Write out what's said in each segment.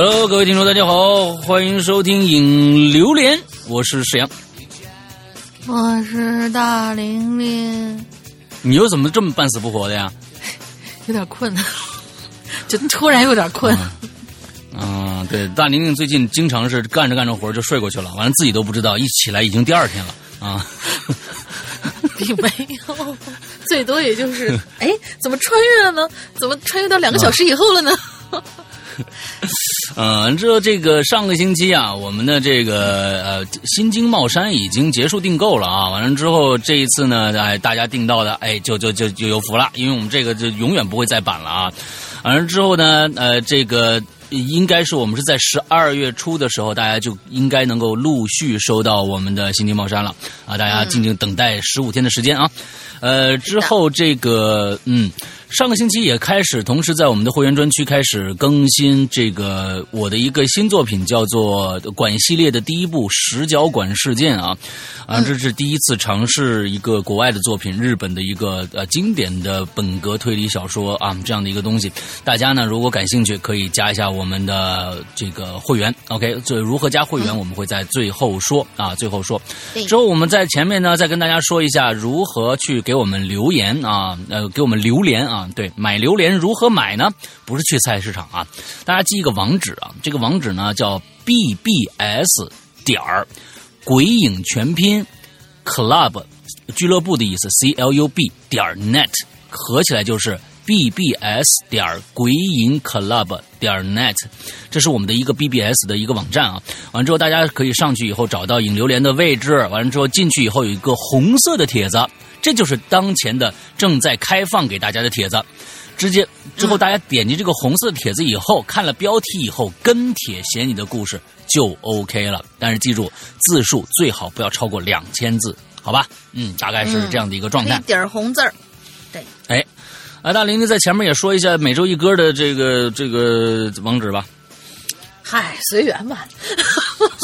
Hello，各位听众，大家好，欢迎收听《影榴莲》，我是沈阳，我是大玲玲。你又怎么这么半死不活的呀？有点困，就突然有点困。嗯，对，大玲玲最近经常是干着干着活就睡过去了，完了自己都不知道，一起来已经第二天了啊。并没有，最多也就是哎，怎么穿越了呢？怎么穿越到两个小时以后了呢？嗯，这这个上个星期啊，我们的这个呃新京茂山已经结束订购了啊。完了之后，这一次呢，哎，大家订到的，哎，就就就就有福了，因为我们这个就永远不会再版了啊。完了之后呢，呃，这个应该是我们是在十二月初的时候，大家就应该能够陆续收到我们的新京茂山了啊。大家静静等待十五天的时间啊。呃，之后这个嗯。上个星期也开始，同时在我们的会员专区开始更新这个我的一个新作品，叫做《管》系列的第一部《十角管事件》啊，啊，这是第一次尝试一个国外的作品，日本的一个呃经典的本格推理小说啊，这样的一个东西。大家呢如果感兴趣，可以加一下我们的这个会员。OK，这如何加会员，我们会在最后说啊，最后说。之后我们在前面呢再跟大家说一下如何去给我们留言啊，呃，给我们榴莲啊。对，买榴莲如何买呢？不是去菜市场啊，大家记一个网址啊，这个网址呢叫 bbs 点儿鬼影全拼 club 俱乐部的意思，c l u b 点 net 合起来就是 bbs 点鬼影 club 点 net，这是我们的一个 bbs 的一个网站啊。完之后大家可以上去以后找到影榴莲的位置，完了之后进去以后有一个红色的帖子。这就是当前的正在开放给大家的帖子，直接之后大家点击这个红色的帖子以后，看了标题以后跟帖写你的故事就 OK 了。但是记住字数最好不要超过两千字，好吧？嗯，大概是这样的一个状态。一点红字儿，对。哎，啊，大玲玲在前面也说一下每周一歌的这个这个网址吧。嗨，随缘吧。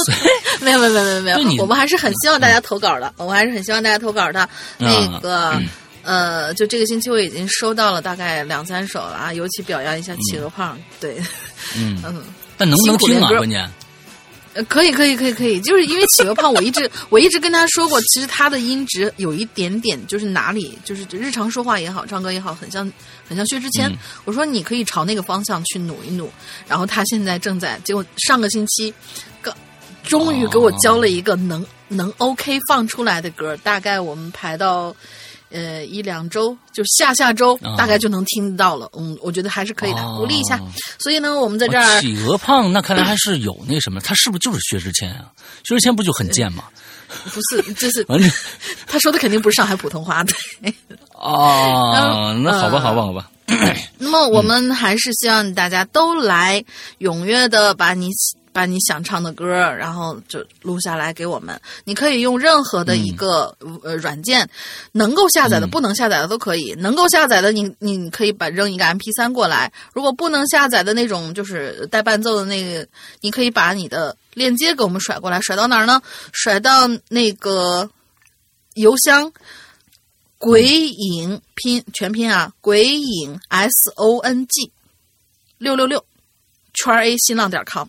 没有没有没有没有，我们还是很希望大家投稿的。我们还是很希望大家投稿的。那个呃，就这个星期我已经收到了大概两三首了啊，尤其表扬一下企鹅胖。对，嗯 嗯，但能不能听啊？关键。呃，可以可以可以可以，就是因为企鹅胖，我一直 我一直跟他说过，其实他的音质有一点点，就是哪里就是日常说话也好，唱歌也好，很像很像薛之谦。我说你可以朝那个方向去努一努，然后他现在正在，结果上个星期，个终于给我教了一个能能 OK 放出来的歌，大概我们排到。呃，一两周就下下周大概就能听到了。嗯，我觉得还是可以的，鼓励一下。所以呢，我们在这儿。企鹅胖，那看来还是有那什么，他是不是就是薛之谦啊？薛之谦不就很贱吗？不是，这是 他说的肯定不是上海普通话的。哦，那好吧，好吧，好吧。那么我们还是希望大家都来踊跃的把你。把你想唱的歌，然后就录下来给我们。你可以用任何的一个呃软件，能够下载的、不能下载的都可以。能够下载的，你你可以把扔一个 M P 三过来。如果不能下载的那种，就是带伴奏的那个，你可以把你的链接给我们甩过来。甩到哪儿呢？甩到那个邮箱鬼影拼全拼啊，鬼影 S O N G 六六六圈 A 新浪点 com。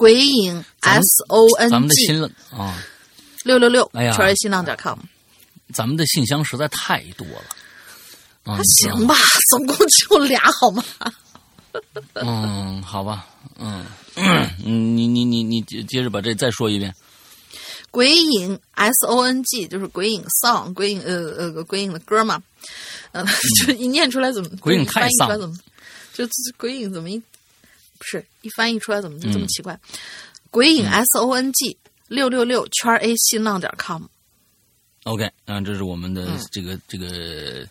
鬼影 S O N G，咱们的新浪啊，六六六，哎呀，全是新浪点 com。咱们的信箱实在太多了，还行吧，总共就俩，好吗？嗯，好吧，嗯 嗯，你你你你接接着把这再说一遍。鬼影 S O N G 就是鬼影 song，鬼影呃呃鬼影的歌嘛，呃，就一念出来怎么鬼影太丧，怎么就鬼影怎么一。不是一翻译出来怎么就这么奇怪？鬼影 S O N G 六六六圈 A 新浪点 com。OK，那，这是我们的这个这个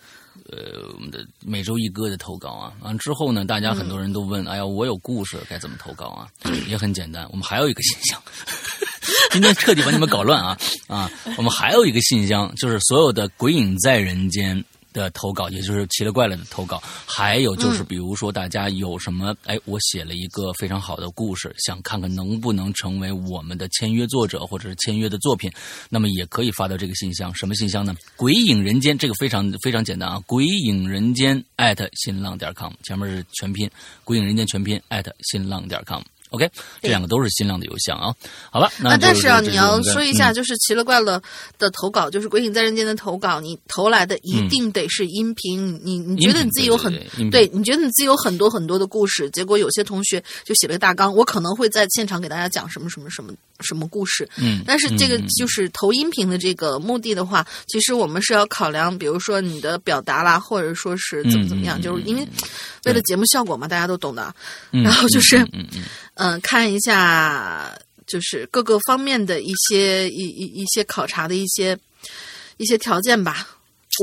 呃，我们的每周一歌的投稿啊。完之后呢，大家很多人都问：哎呀，我有故事该怎么投稿啊？也很简单，我们还有一个信箱。今天彻底把你们搞乱啊啊！我们还有一个信箱，就是所有的鬼影在人间。的投稿，也就是奇了怪了的投稿，还有就是比如说大家有什么，哎，我写了一个非常好的故事，想看看能不能成为我们的签约作者或者是签约的作品，那么也可以发到这个信箱，什么信箱呢？鬼影人间，这个非常非常简单啊，鬼影人间艾特新浪点 com，前面是全拼，鬼影人间全拼艾特新浪点 com。OK，这两个都是新浪的邮箱啊。好了，那但是啊，你要说一下，嗯就是奇了怪了的投稿，就是《鬼影在人间》的投稿，你投来的一定得是音频。你你觉得你自己有很对你觉得你自己有很多很多的故事，结果有些同学就写了个大纲，我可能会在现场给大家讲什么什么什么什么故事。嗯，但是这个就是投音频的这个目的的话，其实我们是要考量，比如说你的表达啦，或者说是怎么怎么样，就是因为为了节目效果嘛，大家都懂的。嗯然后就是嗯嗯嗯嗯、看一下就是各个方面的一些一一一些考察的一些一些条件吧。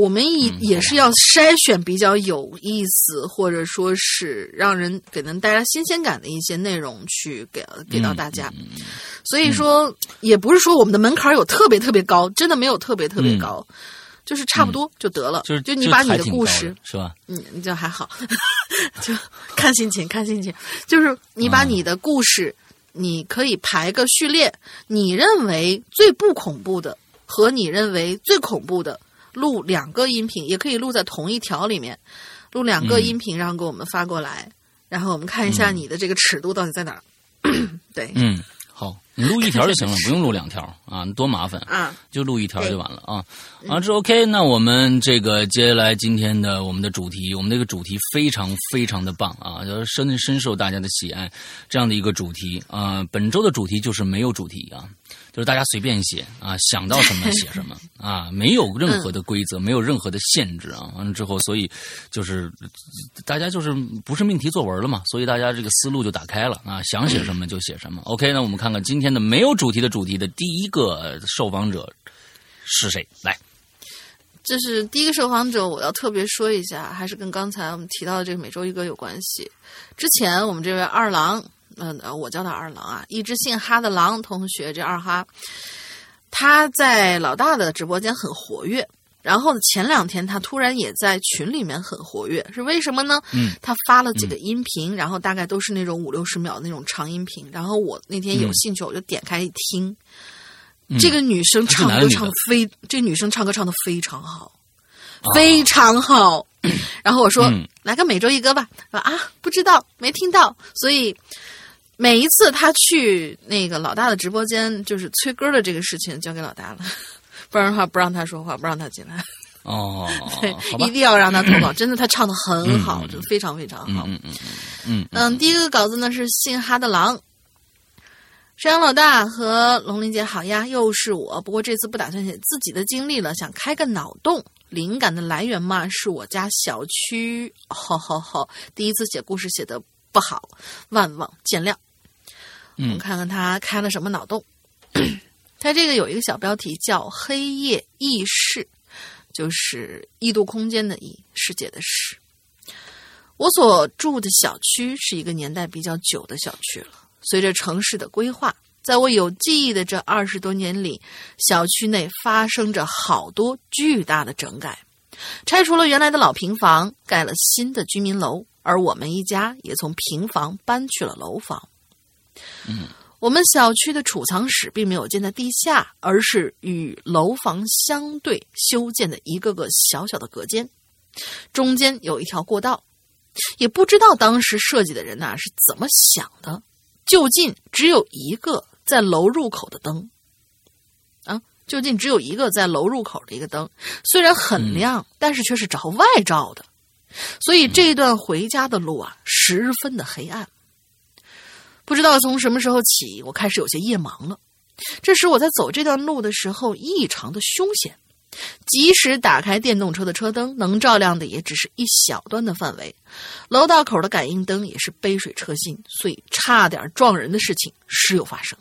我们也、嗯也是要筛选比较有意思，或者说是让人给人带来新鲜感的一些内容去给给到大家。嗯所以说，也不是说我们的门槛有特别特别高，真的没有特别特别嗯高，就是差不多就得了。就是就你把你的故事，是吧？嗯，就还好，就看心情，看心情。就是你把你的故事，你可以排个序列，你认为最不恐怖的和你认为最恐怖的，录两个音频，也可以录在同一条里面，录两个嗯音频，然后给我们发过来，然后我们看一下你的这个尺度到底在哪儿。对，嗯，好，你录一条就行了，不用录两条啊，多麻烦。啊，就录一条就完了啊。啊，这 OK。那我们这个接下来今天的我们的主题，我们这个主题非常非常的棒啊，就深深受大家的喜爱。这样的一个主题啊、本周的主题就是没有主题啊，就是大家随便写啊，想到什么写什么 啊，没有任何的规则，没有任何的限制啊。完了之后，所以就是大家就是不是命题作文了嘛，所以大家这个思路就打开了啊，想写什么就写什么。OK，那我们看看今天的没有主题的主题的第一个受访者是谁？来，这是第一个受访者，我要特别说一下，还是跟刚才我们提到的这个每周一歌有关系。之前我们这位二郎，嗯、呃，我叫他二郎啊，一只姓哈的狼同学，这二哈，他在老大的直播间很活跃。然后呢，前两天他突然也在群里面很活跃，是为什么呢？嗯，他发了几个音频，然后大概都是那种五六十秒的那种长音频。然后我那天有嗯兴趣，我就点开一听。嗯这个女生唱歌唱得非，这女生唱歌唱的非常好，啊非常好。然后我说、嗯来个每周一歌吧，说啊不知道没听到，所以每一次他去那个老大的直播间，就是催歌的这个事情交给老大了，不然的话不让他说话，不让他进来，哦，对一，定要让他投稿。真的，他唱的很好，嗯就非常非常好。嗯嗯嗯嗯嗯，第一个稿子呢是姓哈的狼。山羊老大和龙鳞姐好呀，又是我。不过这次不打算写自己的经历了，想开个脑洞。灵感的来源嘛，是我家小区。好好好，第一次写故事写的不好，万望见谅。我们嗯看看他开了什么脑洞。他这个有一个小标题叫《黑夜异世》，就是异度空间的异，世界的世。我所住的小区是一个年代比较久的小区了。随着城市的规划，在我有记忆的这二十多年里，小区内发生着好多巨大的整改，拆除了原来的老平房，盖了新的居民楼，而我们一家也从平房搬去了楼房。嗯，我们小区的储藏室并没有建在地下，而是与楼房相对修建的一个个小小的隔间，中间有一条过道。也不知道当时设计的人呐、是怎么想的，就近只有一个在楼入口的灯，啊，就近只有一个在楼入口的一个灯，虽然很亮，但是却是朝外照的，所以这段回家的路啊，十分的黑暗。不知道从什么时候起，我开始有些夜盲了。这时我在走这段路的时候，异常的凶险。即使打开电动车的车灯，能照亮的也只是一小段的范围。楼道口的感应灯也是杯水车薪，所以差点撞人的事情时有发生。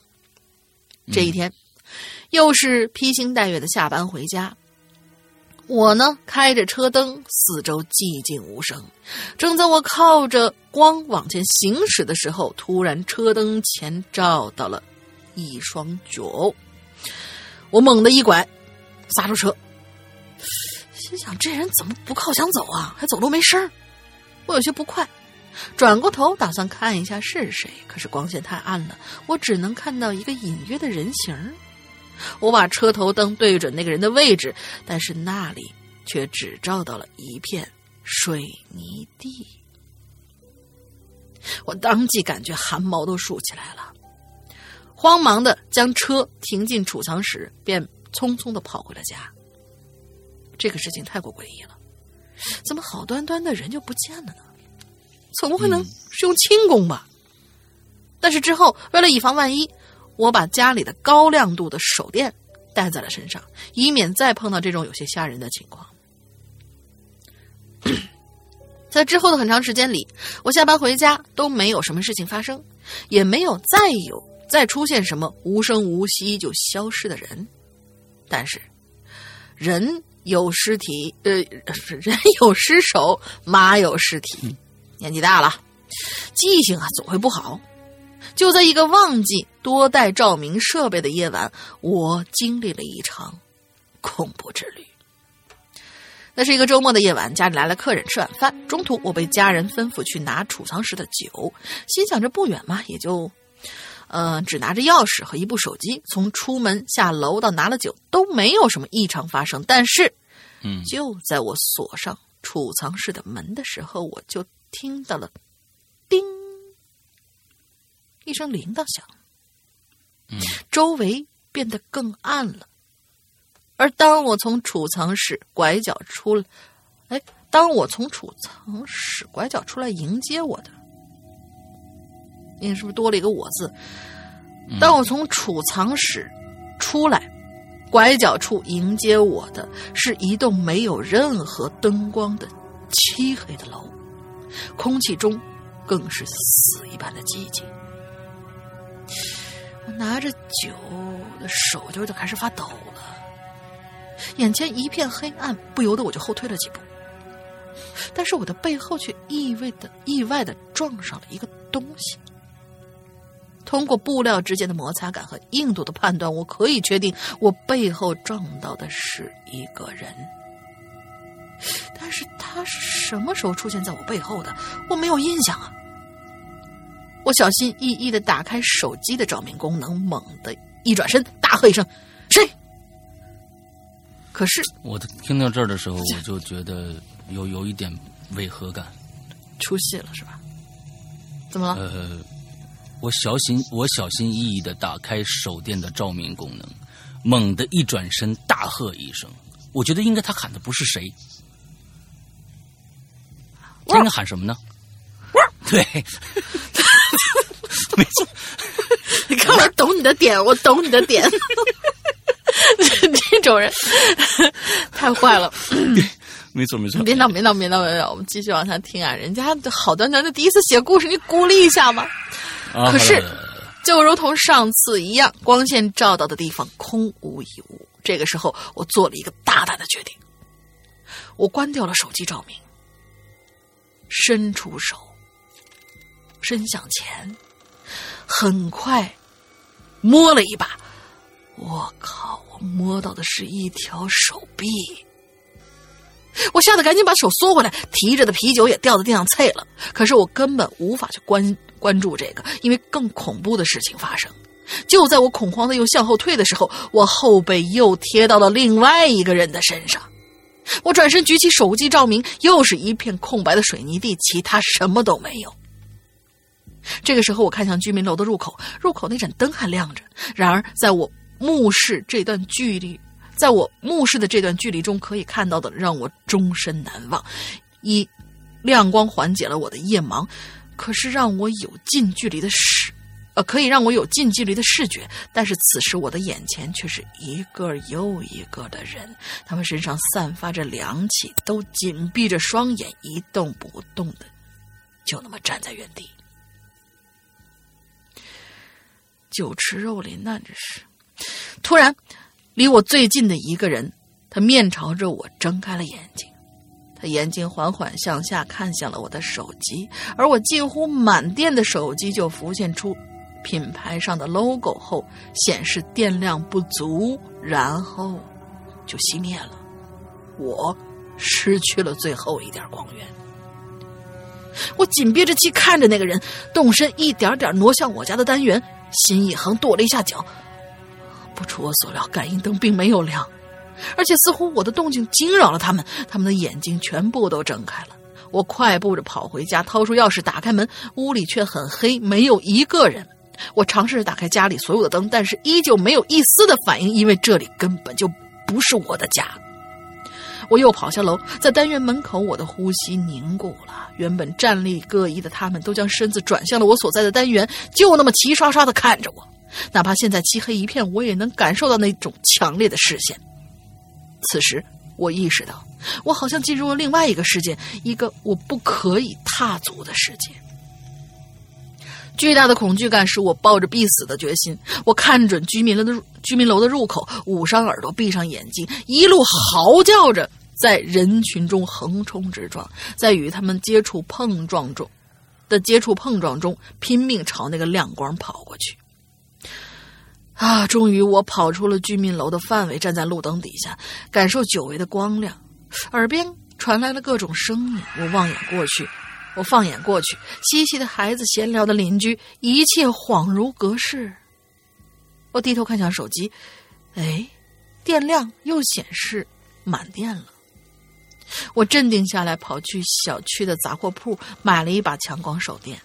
这一天，又是披星戴月的下班回家。我呢，开着车灯，四周寂静无声。正在我靠着光往前行驶的时候，突然车灯前照到了一双脚。我猛地一拐，刹住车，心想这人怎么不靠墙走啊？还走路没声？我有些不快，转过头打算看一下是谁，可是光线太暗了，我只能看到一个隐约的人形。我把车头灯对准那个人的位置，但是那里却只照到了一片水泥地。我当即感觉汗毛都竖起来了，慌忙的将车停进储藏室，便匆匆的跑回了家。这个事情太过诡异了，怎么好端端的人就不见了呢？总不会能是用轻功吧？但是之后为了以防万一，我把家里的高亮度的手电带在了身上，以免再碰到这种有些吓人的情况。在之后的很长时间里，我下班回家都没有什么事情发生，也没有再有再出现什么无声无息就消失的人。但是，人有尸体，呃，人有尸首，马有尸体。年纪大了，记性啊总会不好。就在一个忘记多带照明设备的夜晚，我经历了一场恐怖之旅。那是一个周末的夜晚，家里来了客人吃晚饭。中途，我被家人吩咐去拿储藏室的酒，心想着不远嘛，也就，呃，只拿着钥匙和一部手机，从出门下楼到拿了酒都没有什么异常发生。但是，嗯，就在我锁上储藏室的门的时候，我就听到了“叮”一声铃铛响，嗯，周围变得更暗了。而当我从储藏室拐角出来，哎，当我从储藏室拐角出来迎接我的，你是不是多了一个“我”字？当我从储藏室出来，拐角处迎接我的是一栋没有任何灯光的漆黑的楼，空气中更是死一般的寂静。我拿着酒的手就就开始发抖了。眼前一片黑暗，不由得我就后退了几步，但是我的背后却意味的意外的撞上了一个东西。通过布料之间的摩擦感和硬度的判断，我可以确定我背后撞到的是一个人。但是他是什么时候出现在我背后的？我没有印象啊！我小心翼翼的打开手机的照明功能，猛地一转身，大喝一声：“谁？”可是，我听到这儿的时候，我就觉得有有一点违和感，出戏了是吧？怎么了？呃，我小心我小心翼翼的打开手电的照明功能，猛地一转身，大喝一声。我觉得应该他喊的不是谁，他应该喊什么呢？对，没错。你看，我懂你的点，我懂你的点。这种人太坏了，没错没错。别闹别闹别闹别闹，我们继续往下听啊！人家好端端的第一次写故事，你鼓励一下嘛。可是，就如同上次一样，光线照到的地方空无一物。这个时候，我做了一个大胆的决定，我关掉了手机照明，伸出手，伸向前，很快摸了一把。我靠！我摸到的是一条手臂，我吓得赶紧把手缩回来，提着的啤酒也掉在地上碎了。可是我根本无法去关关注这个，因为更恐怖的事情发生。就在我恐慌的又向后退的时候，我后背又贴到了另外一个人的身上。我转身举起手机照明，又是一片空白的水泥地，其他什么都没有。这个时候，我看向居民楼的入口，入口那盏灯还亮着。然而，在我目视这段距离，在我目视的这段距离中，可以看到的让我终身难忘。一亮光缓解了我的夜盲，可是让我有近距离的视，呃，可以让我有近距离的视觉。但是此时我的眼前却是一个又一个的人，他们身上散发着凉气，都紧闭着双眼，一动不动的，就那么站在原地。酒池肉林呐，这是。突然，离我最近的一个人，他面朝着我睁开了眼睛，他眼睛缓缓向下看向了我的手机，而我近乎满电的手机就浮现出品牌上的 logo 后，显示电量不足，然后就熄灭了。我失去了最后一点光源。我紧憋着气看着那个人动身，一点点挪向我家的单元，心一横，跺了一下脚。不出我所料，感应灯并没有亮，而且似乎我的动静惊扰了他们，他们的眼睛全部都睁开了。我快步着跑回家，掏出钥匙打开门，屋里却很黑，没有一个人。我尝试着打开家里所有的灯，但是依旧没有一丝的反应，因为这里根本就不是我的家。我又跑下楼，在单元门口，我的呼吸凝固了。原本站立各异的他们，都将身子转向了我所在的单元，就那么齐刷刷的看着我。哪怕现在漆黑一片，我也能感受到那种强烈的视线。此时，我意识到，我好像进入了另外一个世界，一个我不可以踏足的世界。巨大的恐惧感使我抱着必死的决心。我看准居民楼的居民楼的入口，捂上耳朵，闭上眼睛，一路嚎叫着，在人群中横冲直撞，在与他们接触碰撞中的接触碰撞中，拼命朝那个亮光跑过去。啊！终于，我跑出了居民楼的范围，站在路灯底下，感受久违的光亮，耳边传来了各种声音。我望眼过去。我放眼过去，嬉戏的孩子，闲聊的邻居，一切恍如隔世。我低头看向手机，哎，电量又显示满电了。我镇定下来，跑去小区的杂货铺买了一把强光手电，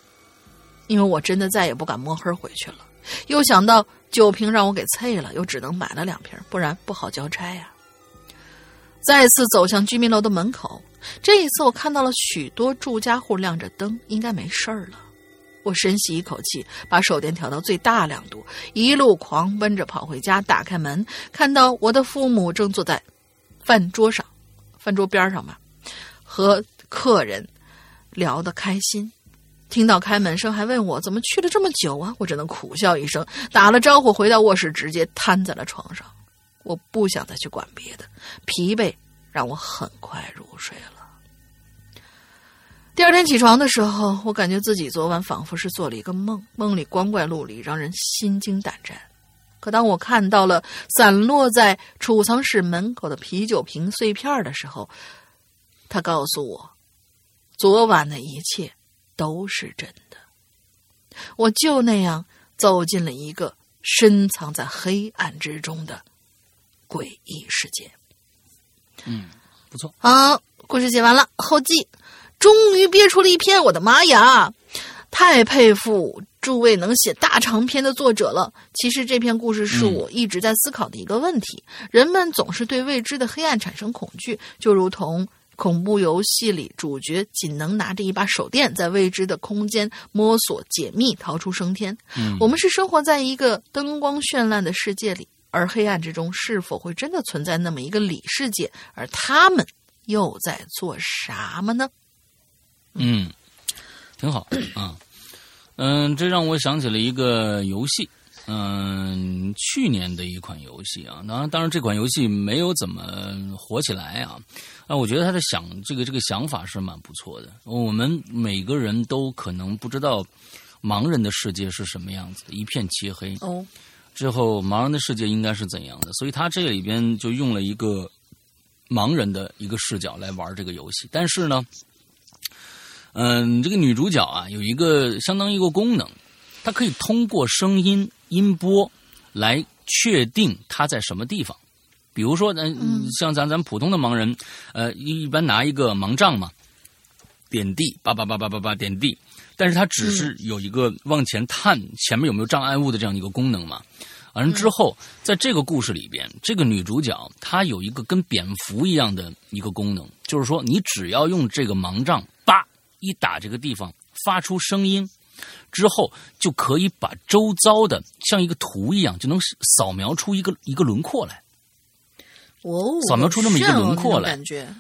因为我真的再也不敢摸黑回去了。又想到酒瓶让我给碎了，又只能买了两瓶，不然不好交差呀。再次走向居民楼的门口。这一次，我看到了许多住家户亮着灯，应该没事儿了。我深吸一口气，把手电调到最大亮度，一路狂奔着跑回家。打开门，看到我的父母正坐在饭桌上，饭桌边上吧，和客人聊得开心。听到开门声，还问我怎么去了这么久啊？我只能苦笑一声，打了招呼，回到卧室，直接瘫在了床上。我不想再去管别的，疲惫。让我很快入睡了。第二天起床的时候，我感觉自己昨晚仿佛是做了一个梦，梦里光怪陆离，让人心惊胆战。可当我看到了散落在储藏室门口的啤酒瓶碎片的时候，他告诉我，昨晚的一切都是真的。我就那样走进了一个深藏在黑暗之中的诡异世界。嗯，不错。好，故事写完了，后记，终于憋出了一篇。我的妈呀，太佩服诸位能写大长篇的作者了。其实这篇故事是我一直在思考的一个问题：人们总是对未知的黑暗产生恐惧，就如同恐怖游戏里主角仅能拿着一把手电，在未知的空间摸索解密，逃出升天。嗯，我们是生活在一个灯光绚烂的世界里。而黑暗之中是否会真的存在那么一个里世界？而他们又在做什么呢？嗯，挺好啊。嗯，这让我想起了一个游戏。嗯，去年的一款游戏啊，当然，当然这款游戏没有怎么火起来啊。啊，我觉得他的想这个这个想法是蛮不错的。我们每个人都可能不知道盲人的世界是什么样子的，一片漆黑。哦。之后，盲人的世界应该是怎样的？所以他这里边就用了一个盲人的一个视角来玩这个游戏。但是呢，嗯，这个女主角啊，有一个相当一个功能，她可以通过声音音波来确定她在什么地方。比如说，嗯，像咱咱普通的盲人，呃，一般拿一个盲杖嘛，点地，叭叭叭叭叭叭点地。但是它只是有一个往前探前面有没有障碍物的这样一个功能嘛？完了之后，在这个故事里边，这个女主角她有一个跟蝙蝠一样的一个功能，就是说你只要用这个盲杖叭一打这个地方发出声音，之后就可以把周遭的像一个图一样就能扫描出一个一个轮廓来。哦，扫描出那么一个轮廓来，感觉。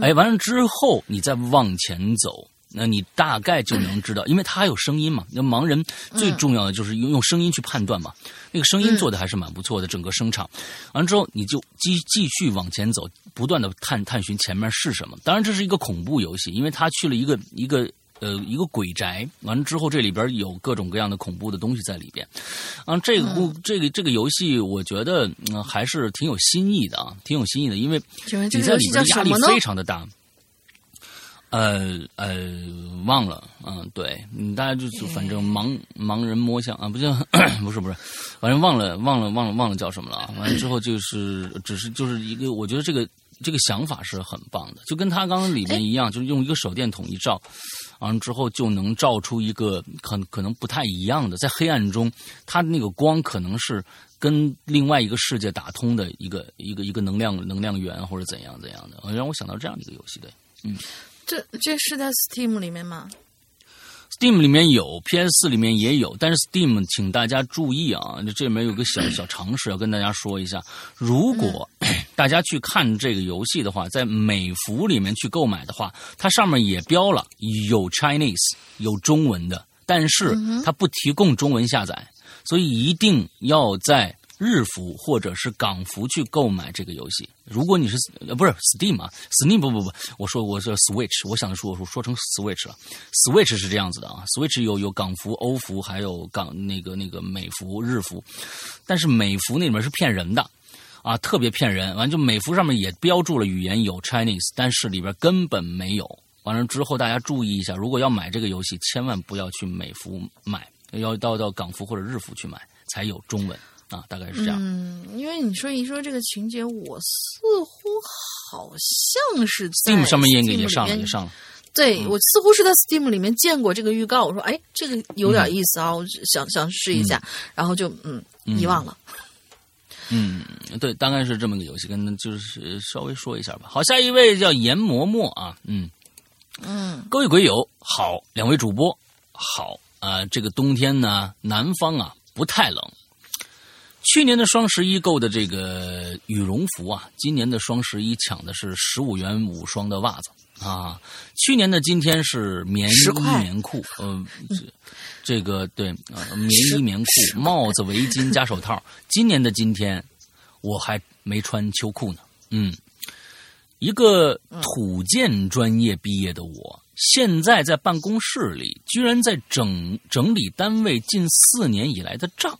哎，完了之后你再往前走。那你大概就能知道，因为他还有声音嘛。那盲人最重要的就是用用声音去判断嘛。那个声音做的还是蛮不错的，整个声场。完了之后，你就继继续往前走，不断的探探寻前面是什么。当然，这是一个恐怖游戏，因为他去了一个一个呃一个鬼宅，完了之后这里边有各种各样的恐怖的东西在里边。啊，这个故这个这个游戏，我觉得嗯还是挺有新意的啊，挺有新意的，因为你在里边压力非常的大。呃呃，忘了，嗯，对，大家就是反正盲盲人摸象啊，不叫 不是不是，反正忘了忘了忘了忘了叫什么了。完了之后就是只是就是一个，我觉得这个这个想法是很棒的，就跟他刚刚里面一样，就是用一个手电筒一照，完了之后就能照出一个可可能不太一样的，在黑暗中，它的那个光可能是跟另外一个世界打通的一个一个一个能量能量源或者怎样怎样的，让我想到这样的一个游戏，对，嗯。这这是在 Steam 里面吗？Steam 里面有，PS 四里面也有，但是 Steam，请大家注意啊，这里面有个小 小常识要跟大家说一下：如果 大家去看这个游戏的话，在美服里面去购买的话，它上面也标了有 Chinese 有中文的，但是它不提供中文下载，所以一定要在。日服或者是港服去购买这个游戏，如果你是呃不是 Steam 啊，Steam 不不不，我说我是 Switch，我想说我说说成 Switch 了，Switch 是这样子的啊，Switch 有有港服、欧服，还有港那个那个美服、日服，但是美服那里面是骗人的啊，特别骗人。完就美服上面也标注了语言有 Chinese，但是里边根本没有。完了之后大家注意一下，如果要买这个游戏，千万不要去美服买，要到到港服或者日服去买才有中文。啊，大概是这样。嗯，因为你说一说这个情节，我似乎好像是 Steam 上面也也上了，也上了。对，我似乎是在 Steam 里面见过这个预告。我说，哎，这个有点意思啊，我想想试一下，然后就嗯遗忘了。嗯，对，大概是这么个游戏，跟就是稍微说一下吧。好，下一位叫严嬷嬷啊，嗯嗯，各位鬼友好，两位主播好啊。这个冬天呢，南方啊不太冷。去年的双十一购的这个羽绒服啊，今年的双十一抢的是十五元五双的袜子啊。去年的今天是棉衣棉裤，嗯，这个对啊，棉衣棉裤、帽子、围巾加手套。今年的今天我还没穿秋裤呢。嗯，一个土建专业毕业的我，现在在办公室里，居然在整整理单位近四年以来的账。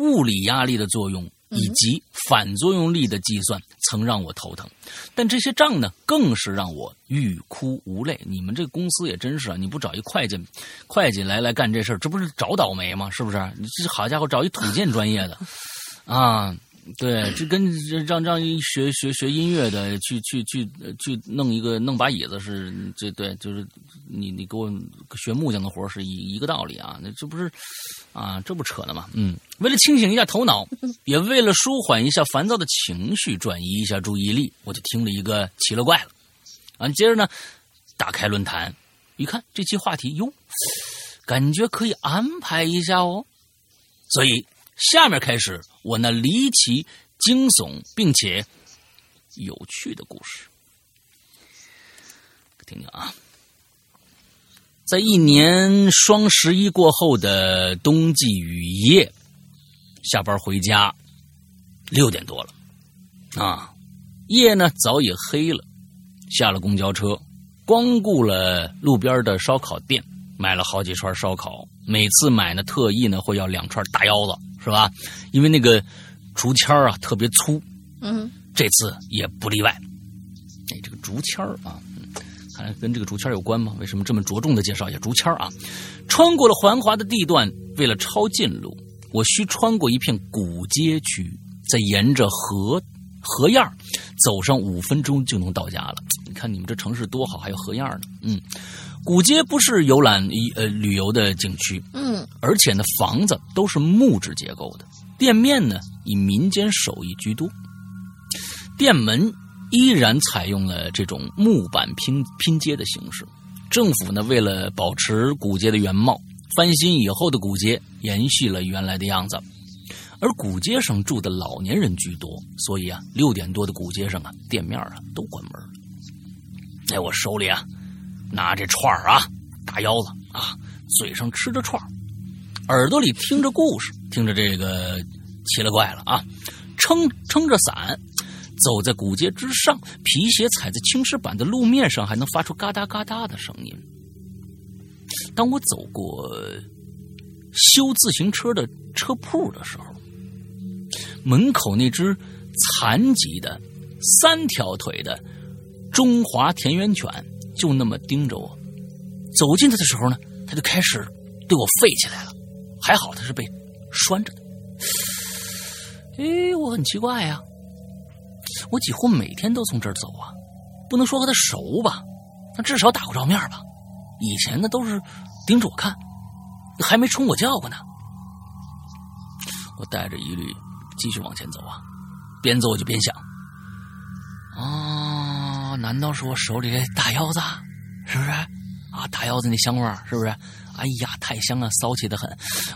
物理压力的作用以及反作用力的计算曾让我头疼，但这些账呢，更是让我欲哭无泪。你们这公司也真是啊！你不找一会计，会计来来干这事儿，这不是找倒霉吗？是不是？你这好家伙，找一土建专业的，啊！对，这跟让让一学学学音乐的去去去去弄一个弄把椅子是这对，就是你你给我学木匠的活是一一个道理啊，那这不是啊，这不扯呢吗？嗯，为了清醒一下头脑，也为了舒缓一下烦躁的情绪，转移一下注意力，我就听了一个奇了怪了啊。接着呢，打开论坛，一看这期话题哟，感觉可以安排一下哦，所以。下面开始我那离奇、惊悚并且有趣的故事，听听啊。在一年双十一过后的冬季雨夜，下班回家六点多了啊，夜呢早已黑了。下了公交车，光顾了路边的烧烤店，买了好几串烧烤。每次买呢，特意呢会要两串大腰子。是吧？因为那个竹签啊特别粗，嗯，这次也不例外。哎，这个竹签啊，看来跟这个竹签有关吗？为什么这么着重的介绍一下竹签啊？穿过了繁华的地段，为了抄近路，我需穿过一片古街区，再沿着河河沿走上五分钟就能到家了。你看你们这城市多好，还有河样呢。嗯。古街不是游览一呃旅游的景区，嗯，而且呢房子都是木质结构的，店面呢以民间手艺居多，店门依然采用了这种木板拼拼接的形式。政府呢为了保持古街的原貌，翻新以后的古街延续了原来的样子，而古街上住的老年人居多，所以啊六点多的古街上啊店面啊都关门了，在我手里啊。拿着串儿啊，大腰子啊，嘴上吃着串儿，耳朵里听着故事，听着这个奇了怪了啊，撑撑着伞，走在古街之上，皮鞋踩在青石板的路面上，还能发出嘎哒嘎哒的声音。当我走过修自行车的车铺的时候，门口那只残疾的三条腿的中华田园犬就那么盯着我。走近它的时候呢，它就开始对我吠起来了。还好它是被拴着的。哎，我很奇怪呀，我几乎每天都从这儿走啊，不能说和它熟吧，那至少打过照面吧。以前呢都是盯着我看，还没冲我叫过呢。我带着疑虑继续往前走啊，边走我就边想：啊，难道是我手里这大腰子？是不是？啊，大腰子那香味儿是不是？哎呀，太香了，骚气的很。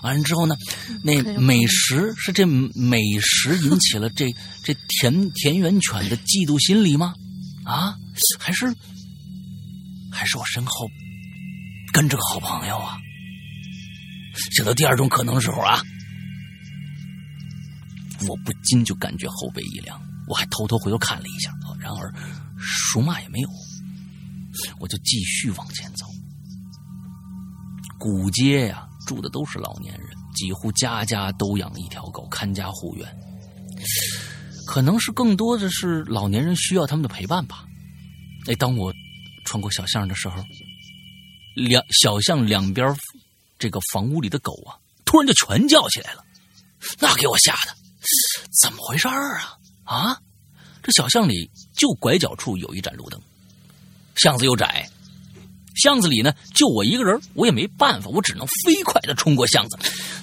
完了之后呢，那美食是这美食引起了 这这田田园犬的嫉妒心理吗？啊，还是还是我身后跟着个好朋友啊？想到第二种可能时候啊，我不禁就感觉后背一凉，我还偷偷回头看了一下，然而属马也没有。我就继续往前走。古街呀，住的都是老年人，几乎家家都养一条狗，看家护院。可能是更多的是老年人需要他们的陪伴吧。哎，当我穿过小巷的时候，两小巷两边这个房屋里的狗啊，突然就全叫起来了，那给我吓的，怎么回事啊？啊，这小巷里就拐角处有一盏路灯。巷子又窄，巷子里呢就我一个人，我也没办法，我只能飞快的冲过巷子。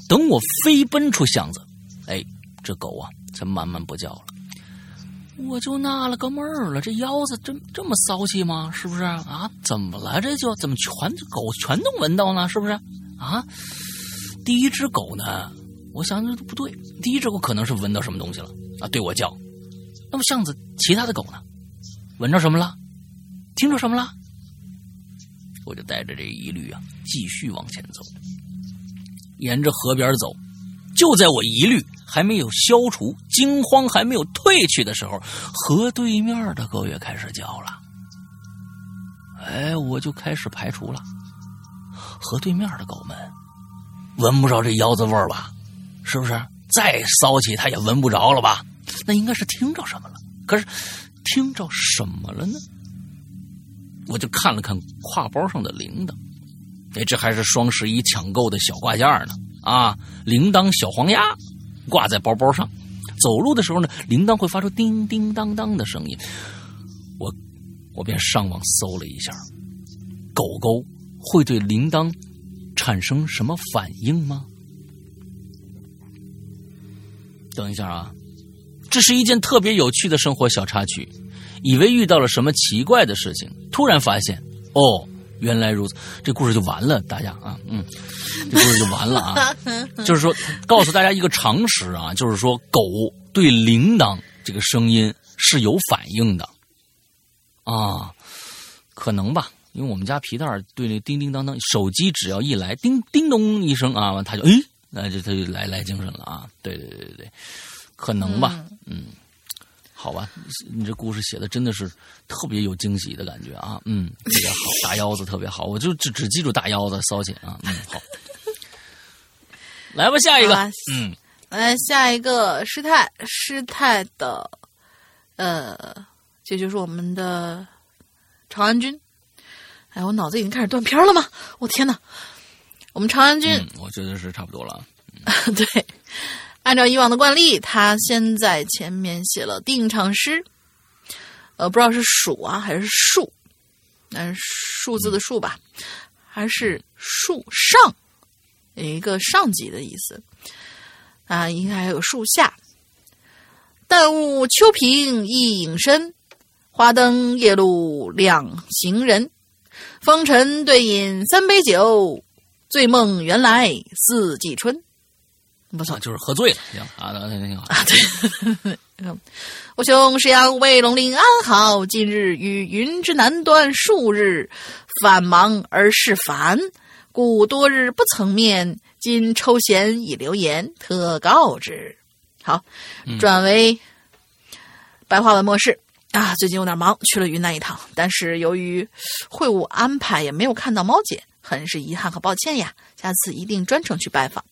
等我飞奔出巷子，哎，这狗啊才慢慢不叫了。我就纳了个闷儿了，这腰子这这么骚气吗？是不是啊？怎么了？这就怎么全狗全都闻到呢？是不是啊？第一只狗呢？我想这不对，第一只狗可能是闻到什么东西了啊，对我叫。那么巷子其他的狗呢？闻着什么了？听着什么了？我就带着这疑虑啊，继续往前走，沿着河边走。就在我疑虑还没有消除、惊慌还没有退去的时候，河对面的狗也开始叫了。哎，我就开始排除了，河对面的狗们闻不着这腰子味儿吧？是不是？再骚气，它也闻不着了吧？那应该是听着什么了。可是，听着什么了呢？我就看了看挎包上的铃铛，哎，这还是双十一抢购的小挂件呢啊！铃铛小黄鸭挂在包包上，走路的时候呢，铃铛会发出叮叮当当的声音。我我便上网搜了一下，狗狗会对铃铛产生什么反应吗？等一下啊，这是一件特别有趣的生活小插曲。以为遇到了什么奇怪的事情，突然发现，哦，原来如此，这故事就完了。大家啊，嗯，这故事就完了啊。就是说，告诉大家一个常识啊，就是说，狗对铃铛这个声音是有反应的啊，可能吧，因为我们家皮蛋对那叮叮当当，手机只要一来，叮叮咚一声啊，完他就哎，那就他就来来精神了啊。对对对对对，可能吧，嗯。好吧，你这故事写的真的是特别有惊喜的感觉啊，嗯，特别好，大腰子特别好，我就只只记住大腰子骚气啊，嗯，好，来吧，下一个，嗯，来下一个师太师太的，呃，这就是我们的长安君，哎，我脑子已经开始断片了吗？我天哪，我们长安君，我觉得是差不多了，对。按照以往的惯例，他先在前面写了定场诗，呃，不知道是数啊还是数，是数字的数吧，还是树上，有一个上级的意思啊，应该还有树下。但悟秋平一影深，花灯夜路两行人，风尘对饮三杯酒，醉梦原来四季春。不错，就是喝醉了，行啊，那挺好啊。对，我兄是要为龙陵安好，近日与云之南端数日反忙而事烦，故多日不曾面。今抽闲以留言，特告之。好，转为白话文模式啊。最近有点忙，去了云南一趟，但是由于会务安排，也没有看到猫姐，很是遗憾和抱歉呀，下次一定专程去拜访。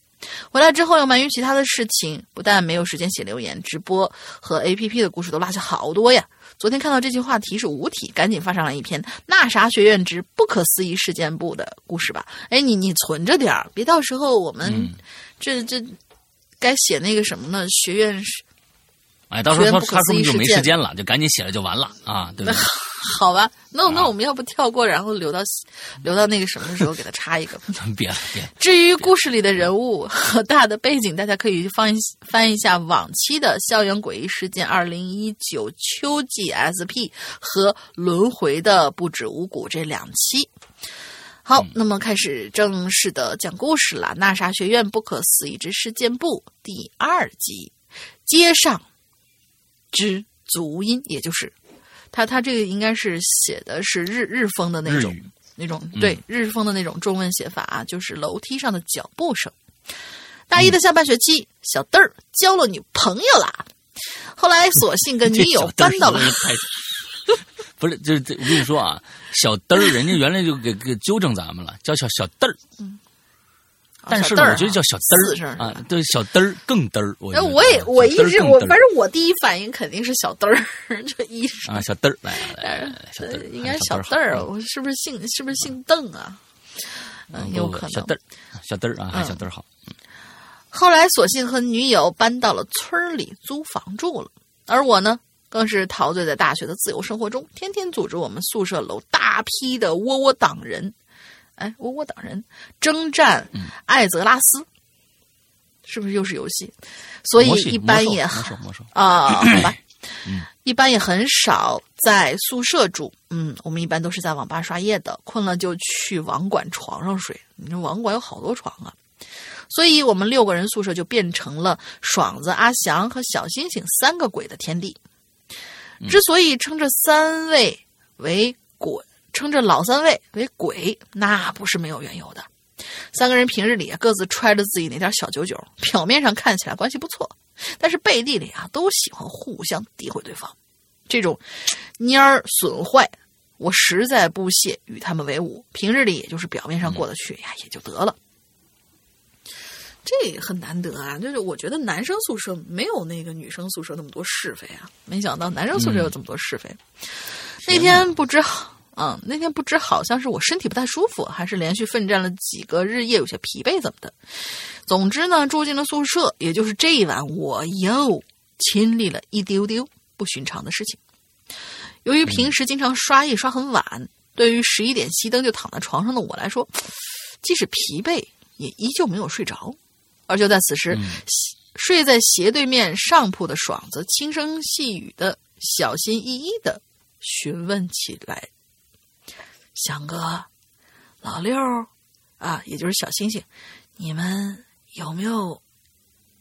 回来之后又忙于其他的事情，不但没有时间写留言、直播和 A P P 的故事都落下好多呀。昨天看到这句话题是五体，赶紧发上来一篇《那啥学院之不可思议事件簿》的故事吧。哎，你你存着点儿，别到时候我们、嗯这这该写那个什么呢？学院是哎，到时候他学院不可他说就没时间了，就赶紧写了就完了啊，对不对？好吧？那啊那我们要不跳过，然后留到留到那个什么的时候给他插一个。别了别了，至于故事里的人物和大的背景，大家可以翻一翻一下往期的《校园诡异事件二零一九秋季 SP》和《轮回的不止五谷》这两期。好，那么开始正式的讲故事了，《纳啥学院不可思议之事件簿》第二集，接上之足音，也就是他他这个应该是写的是日日风的那种那种对日风的那种中文写法啊，就是楼梯上的脚步声。大一的下半学期，小嘚儿交了女朋友啦。后来索性跟女友 搬到了 不是，就是这我跟你说啊，小嘚儿，人家原来就给给纠正咱们了，叫小小嘚儿。但是我觉得叫小嘚声儿啊，对，小嘚儿更嘚儿。我哎，我也啊我一直我反正我第一反应肯定是小嘚儿，这一啊，小嘚儿，来来来应该是小小嘚儿，好我是不是姓是不是姓邓啊？嗯，有可能。小嘚儿，小嘚儿啊，小嘚儿好。后来索性和女友搬到了村里租房住了，而我呢，更是陶醉在大学的自由生活中，天天组织我们宿舍楼大批的窝窝党人，哎，窝窝党人征战艾泽拉斯，是不是又是游戏？所以一般也魔兽魔兽，啊，好吧，嗯一般也很少在宿舍住。嗯，我们一般都是在网吧刷夜的，困了就去网管床上睡。你说网管有好多床啊，所以我们六个人宿舍就变成了爽子、阿翔和小星星三个鬼的天地。之所以称这三位为鬼，称这老三位为鬼，那不是没有缘由的。三个人平日里啊各自揣着自己那点小九九，表面上看起来关系不错，但是背地里啊都喜欢互相诋毁对方。这种蔫儿损坏，我实在不屑与他们为伍。平日里也就是表面上过得去呀，也就得了。这很难得啊！就是我觉得男生宿舍没有那个女生宿舍那么多是非啊，没想到男生宿舍有这么多是非。那天不知好，嗯，那天不知好像是我身体不太舒服，还是连续奋战了几个日夜有些疲惫怎么的。总之呢，住进了宿舍，也就是这一晚，我又亲历了一丢丢不寻常的事情。由于平时经常刷夜刷很晚，对于十一点熄灯就躺在床上的我来说，即使疲惫，也依旧没有睡着。而就在此时，斜睡在斜对面上铺的爽子轻声细语的、小心翼翼的询问起来：“翔哥，老六啊，也就是小星星，你们有没有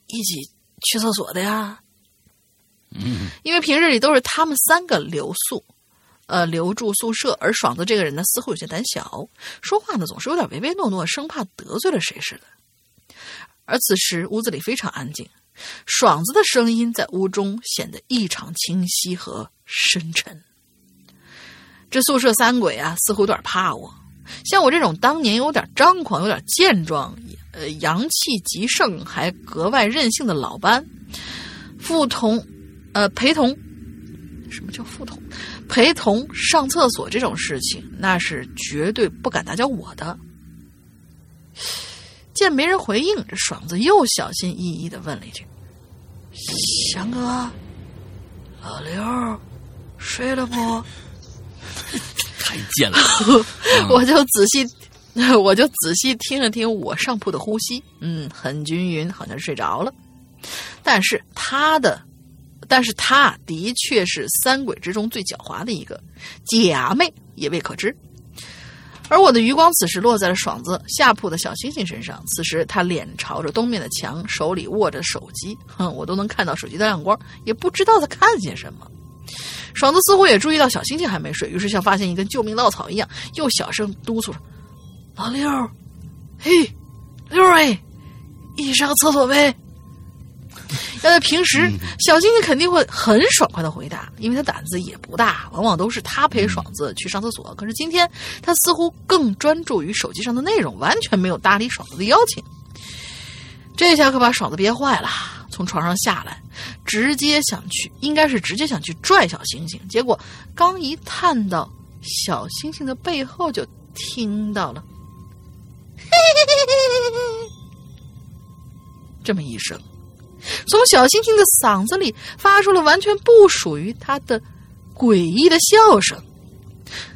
一起去厕所的呀？”嗯，因为平日里都是他们三个留宿，呃，留住宿舍，而爽子这个人呢，似乎有些胆小，说话呢总是有点唯唯诺诺，生怕得罪了谁似的。而此时屋子里非常安静，爽子的声音在屋中显得异常清晰和深沉。这宿舍三鬼啊，似乎有点怕我。像我这种当年有点张狂、有点健壮、呃阳气极盛，还格外任性的老班，副同，呃陪同，什么叫副同？陪同上厕所这种事情，那是绝对不敢打搅我的。见没人回应，这爽子又小心翼翼的问了一句：“翔哥，老刘睡了不？” 太贱了。我就仔细，我就仔细听了听我上铺的呼吸，嗯，很均匀，好像是睡着了。但是他的，但是他的确是三鬼之中最狡猾的一个，假寐也未可知。而我的余光此时落在了爽子下铺的小星星身上，此时他脸朝着东面的墙，手里握着手机，哼，我都能看到手机的亮光，也不知道他看见什么。爽子似乎也注意到小星星还没睡，于是像发现一根救命稻草一样，又小声督促着：“老六，嘿，六儿哎，一起上个厕所呗。”要在平时，小星星肯定会很爽快的回答，因为他胆子也不大，往往都是他陪爽子去上厕所。可是今天他似乎更专注于手机上的内容，完全没有搭理爽子的邀请。这下可把爽子憋坏了，从床上下来，直接想去，应该是直接想去拽小星星。结果刚一探到小星星的背后，就听到了。这么一声，从小星星的嗓子里发出了完全不属于他的诡异的笑声，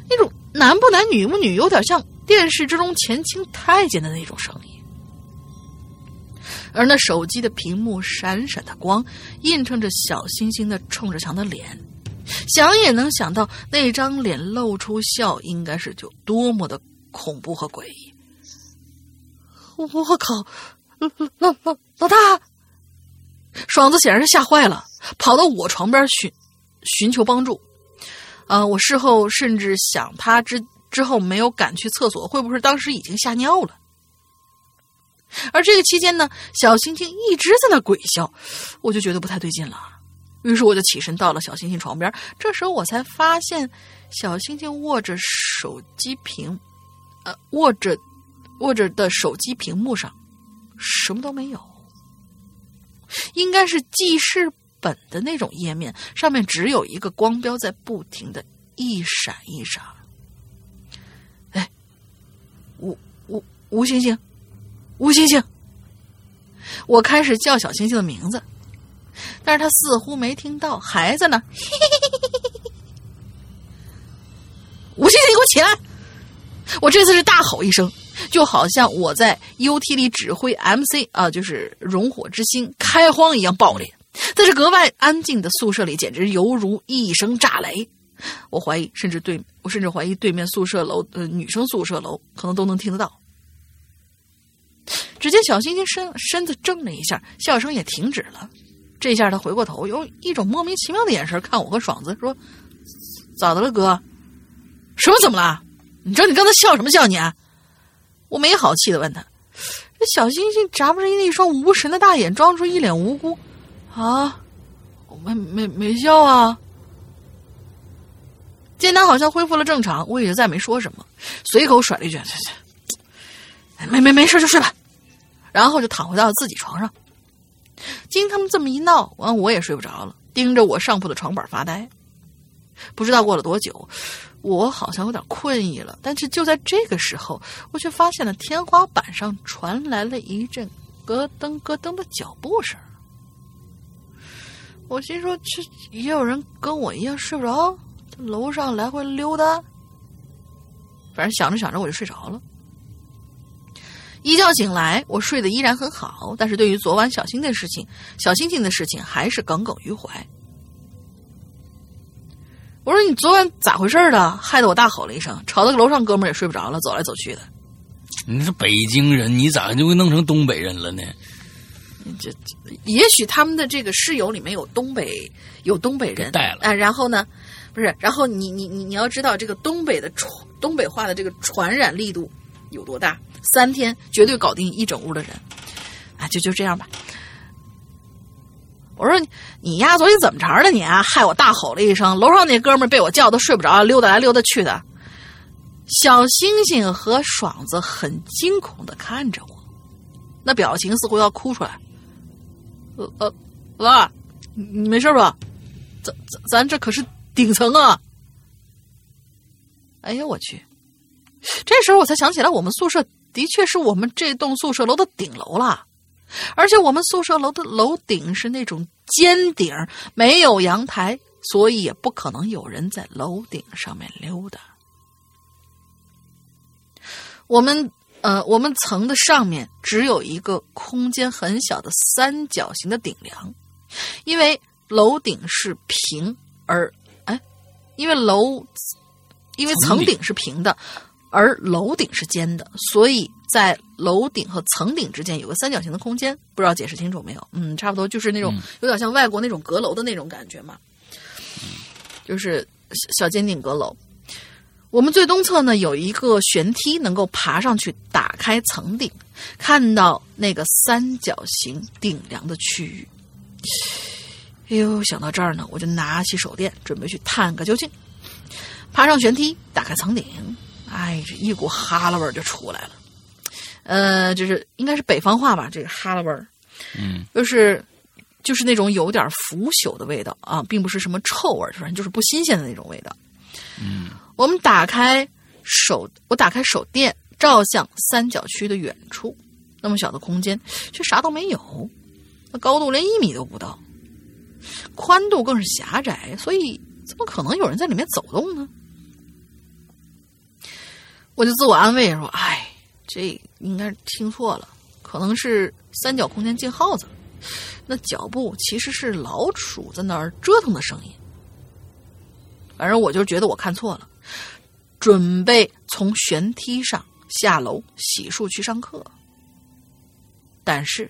那种男不男女不女，有点像电视之中前清太监的那种声音。而那手机的屏幕闪闪的光，映衬着小星星的冲着墙的脸，想也能想到那张脸露出笑，应该是就多么的恐怖和诡异。我靠！老老老老大，爽子显然是吓坏了，跑到我床边寻寻求帮助。啊，我事后甚至想，他之之后没有赶去厕所，会不会当时已经吓尿了？而这个期间呢，小星星一直在那鬼笑，我就觉得不太对劲了。于是我就起身到了小星星床边，这时候我才发现，小星星握着手机屏，呃，握着握着的手机屏幕上。什么都没有，应该是记事本的那种页面，上面只有一个光标在不停的一闪一闪。哎，吴吴吴星星，吴星星，我开始叫小星星的名字，但是他似乎没听到，还在那。吴星星，你给我起来！我这次是大吼一声。就好像我在 UT 里指挥 MC 啊，就是熔火之星开荒一样爆裂，在这格外安静的宿舍里，简直犹如一声炸雷。我怀疑，甚至对我甚至怀疑对面宿舍楼呃女生宿舍楼可能都能听得到。只见小星星身身子怔了一下，笑声也停止了。这下他回过头，用一种莫名其妙的眼神看我和爽子，说：“咋的了，哥？什么怎么了？你知道你刚才笑什么笑你？”啊？”我没好气的问他：“这小星星眨巴着那双无神的大眼，装出一脸无辜。啊，我没没没笑啊。”见他好像恢复了正常，我也就再没说什么，随口甩了一句：“没没没事就睡吧。”然后就躺回到了自己床上。经他们这么一闹，完我也睡不着了，盯着我上铺的床板发呆。不知道过了多久。我好像有点困意了，但是就在这个时候，我却发现了天花板上传来了一阵咯噔咯噔的脚步声。我心说：这也有人跟我一样睡不着，楼上来回溜达。反正想着想着，我就睡着了。一觉醒来，我睡得依然很好，但是对于昨晚小星的事情、小星星的事情，还是耿耿于怀。我说你昨晚咋回事的？害得我大吼了一声，吵得楼上哥们也睡不着了，走来走去的。你是北京人，你咋就会弄成东北人了呢？这也许他们的这个室友里面有东北有东北人带了啊。然后呢，不是，然后你你你你要知道这个东北的传东北话的这个传染力度有多大？三天绝对搞定一整屋的人啊！就就这样吧。我说你你丫昨天怎么着了你啊？害我大吼了一声，楼上那哥们被我叫的睡不着，溜达来溜达去的。小星星和爽子很惊恐的看着我，那表情似乎要哭出来。呃呃，老二，你没事吧？咱咱咱这可是顶层啊！哎呀我去！这时候我才想起来，我们宿舍的确是我们这栋宿舍楼的顶楼了。而且我们宿舍楼的楼顶是那种尖顶，没有阳台，所以也不可能有人在楼顶上面溜达。我们呃，我们层的上面只有一个空间很小的三角形的顶梁，因为楼顶是平，而哎，因为楼因为层顶是平的。而楼顶是尖的，所以在楼顶和层顶之间有个三角形的空间，不知道解释清楚没有？嗯，差不多就是那种有点像外国那种阁楼的那种感觉嘛，就是小尖顶阁楼。我们最东侧呢有一个悬梯，能够爬上去打开层顶，看到那个三角形顶梁的区域。哎呦，想到这儿呢，我就拿起手电，准备去探个究竟。爬上悬梯，打开层顶，哎，这一股哈喇味儿就出来了。呃，就是应该是北方话吧，这个哈喇味儿，嗯，就是就是那种有点腐朽的味道啊，并不是什么臭味儿，反正就是不新鲜的那种味道。嗯，我们打开手，我打开手电，照向三角区的远处，那么小的空间却啥都没有，那高度连一米都不到，宽度更是狭窄，所以怎么可能有人在里面走动呢？我就自我安慰说：“哎，这应该听错了，可能是三角空间进耗子。那脚步其实是老鼠在那儿折腾的声音。反正我就觉得我看错了，准备从悬梯上下楼洗漱去上课。但是，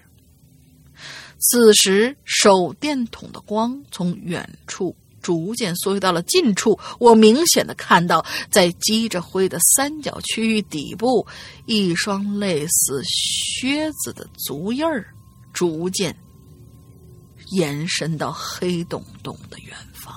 此时手电筒的光从远处。”逐渐缩回到了近处，我明显的看到，在积着灰的三角区域底部，一双类似靴子的足印儿，逐渐延伸到黑洞洞的远方。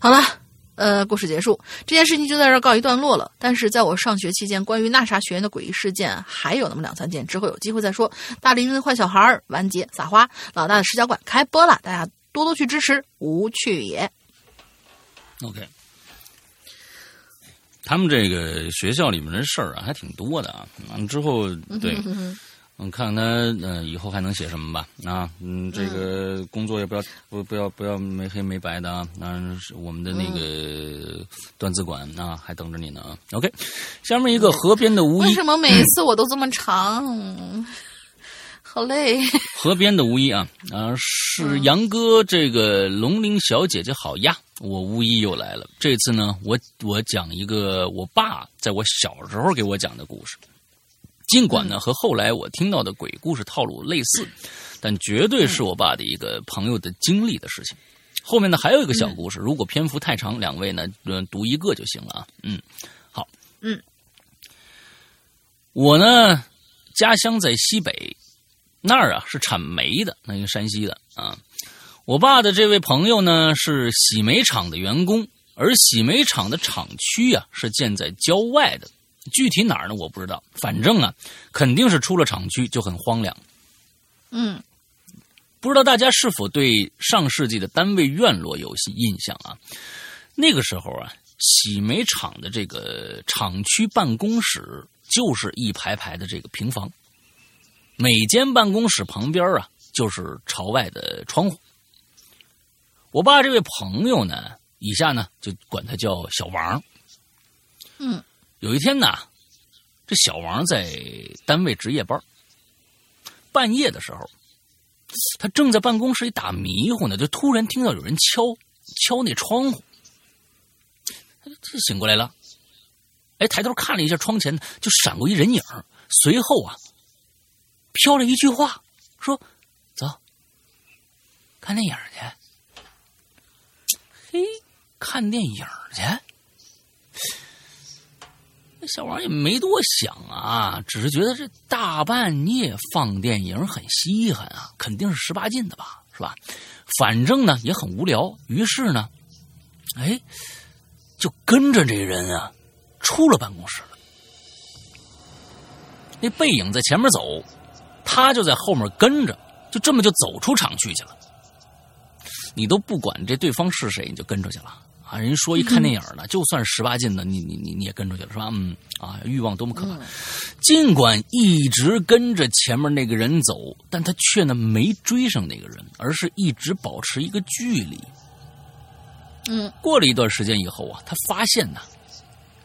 好了。呃，故事结束，这件事情就在这告一段落了。但是在我上学期间，关于那啥学院的诡异事件还有那么两三件，之后有机会再说。大林的坏小孩完结撒花，老大的视角馆开播了，大家多多去支持，无趣也。OK，他们这个学校里面的事儿啊，还挺多的啊。完了之后，对。嗯，看看他呃以后还能写什么吧啊，嗯，这个工作也不要不不要不要没黑没白的啊，那是我们的那个段子馆啊，还等着你呢啊。OK，下面一个河边的巫医，为什么每一 次我都这么长？好累。河边的巫医啊啊，是杨哥这个龙鳞小姐姐好呀，我巫医又来了。这次呢，我我讲一个我爸在我小时候给我讲的故事。尽管呢和后来我听到的鬼故事套路类似，但绝对是我爸的一个朋友的经历的事情。后面呢还有一个小故事，如果篇幅太长，两位呢嗯读一个就行了啊。嗯，好，嗯，我呢家乡在西北，那儿啊是产煤的，那个山西的啊。我爸的这位朋友呢是洗煤厂的员工，而洗煤厂的厂区啊是建在郊外的。具体哪儿呢？我不知道。反正啊，肯定是出了厂区就很荒凉。嗯，不知道大家是否对上世纪的单位院落有些印象啊？那个时候啊，洗煤厂的这个厂区办公室就是一排排的这个平房，每间办公室旁边啊就是朝外的窗户。我爸这位朋友呢，以下呢就管他叫小王。嗯。有一天呢，这小王在单位值夜班，半夜的时候，他正在办公室里打迷糊呢，就突然听到有人敲敲那窗户，他就醒过来了，哎，抬头看了一下窗前，就闪过一人影随后啊，飘了一句话，说：“走，看电影去。”嘿，看电影去。小王也没多想啊，只是觉得这大半夜放电影很稀罕啊，肯定是十八禁的吧，是吧？反正呢也很无聊，于是呢，哎，就跟着这人啊出了办公室了。那背影在前面走，他就在后面跟着，就这么就走出厂区去了。你都不管这对方是谁，你就跟出去了。啊，人说一看电影呢，就算是十八禁的，你你你你也跟出去了是吧？嗯，啊，欲望多么可怕！尽管一直跟着前面那个人走，但他却呢没追上那个人，而是一直保持一个距离。嗯，过了一段时间以后啊，他发现呢，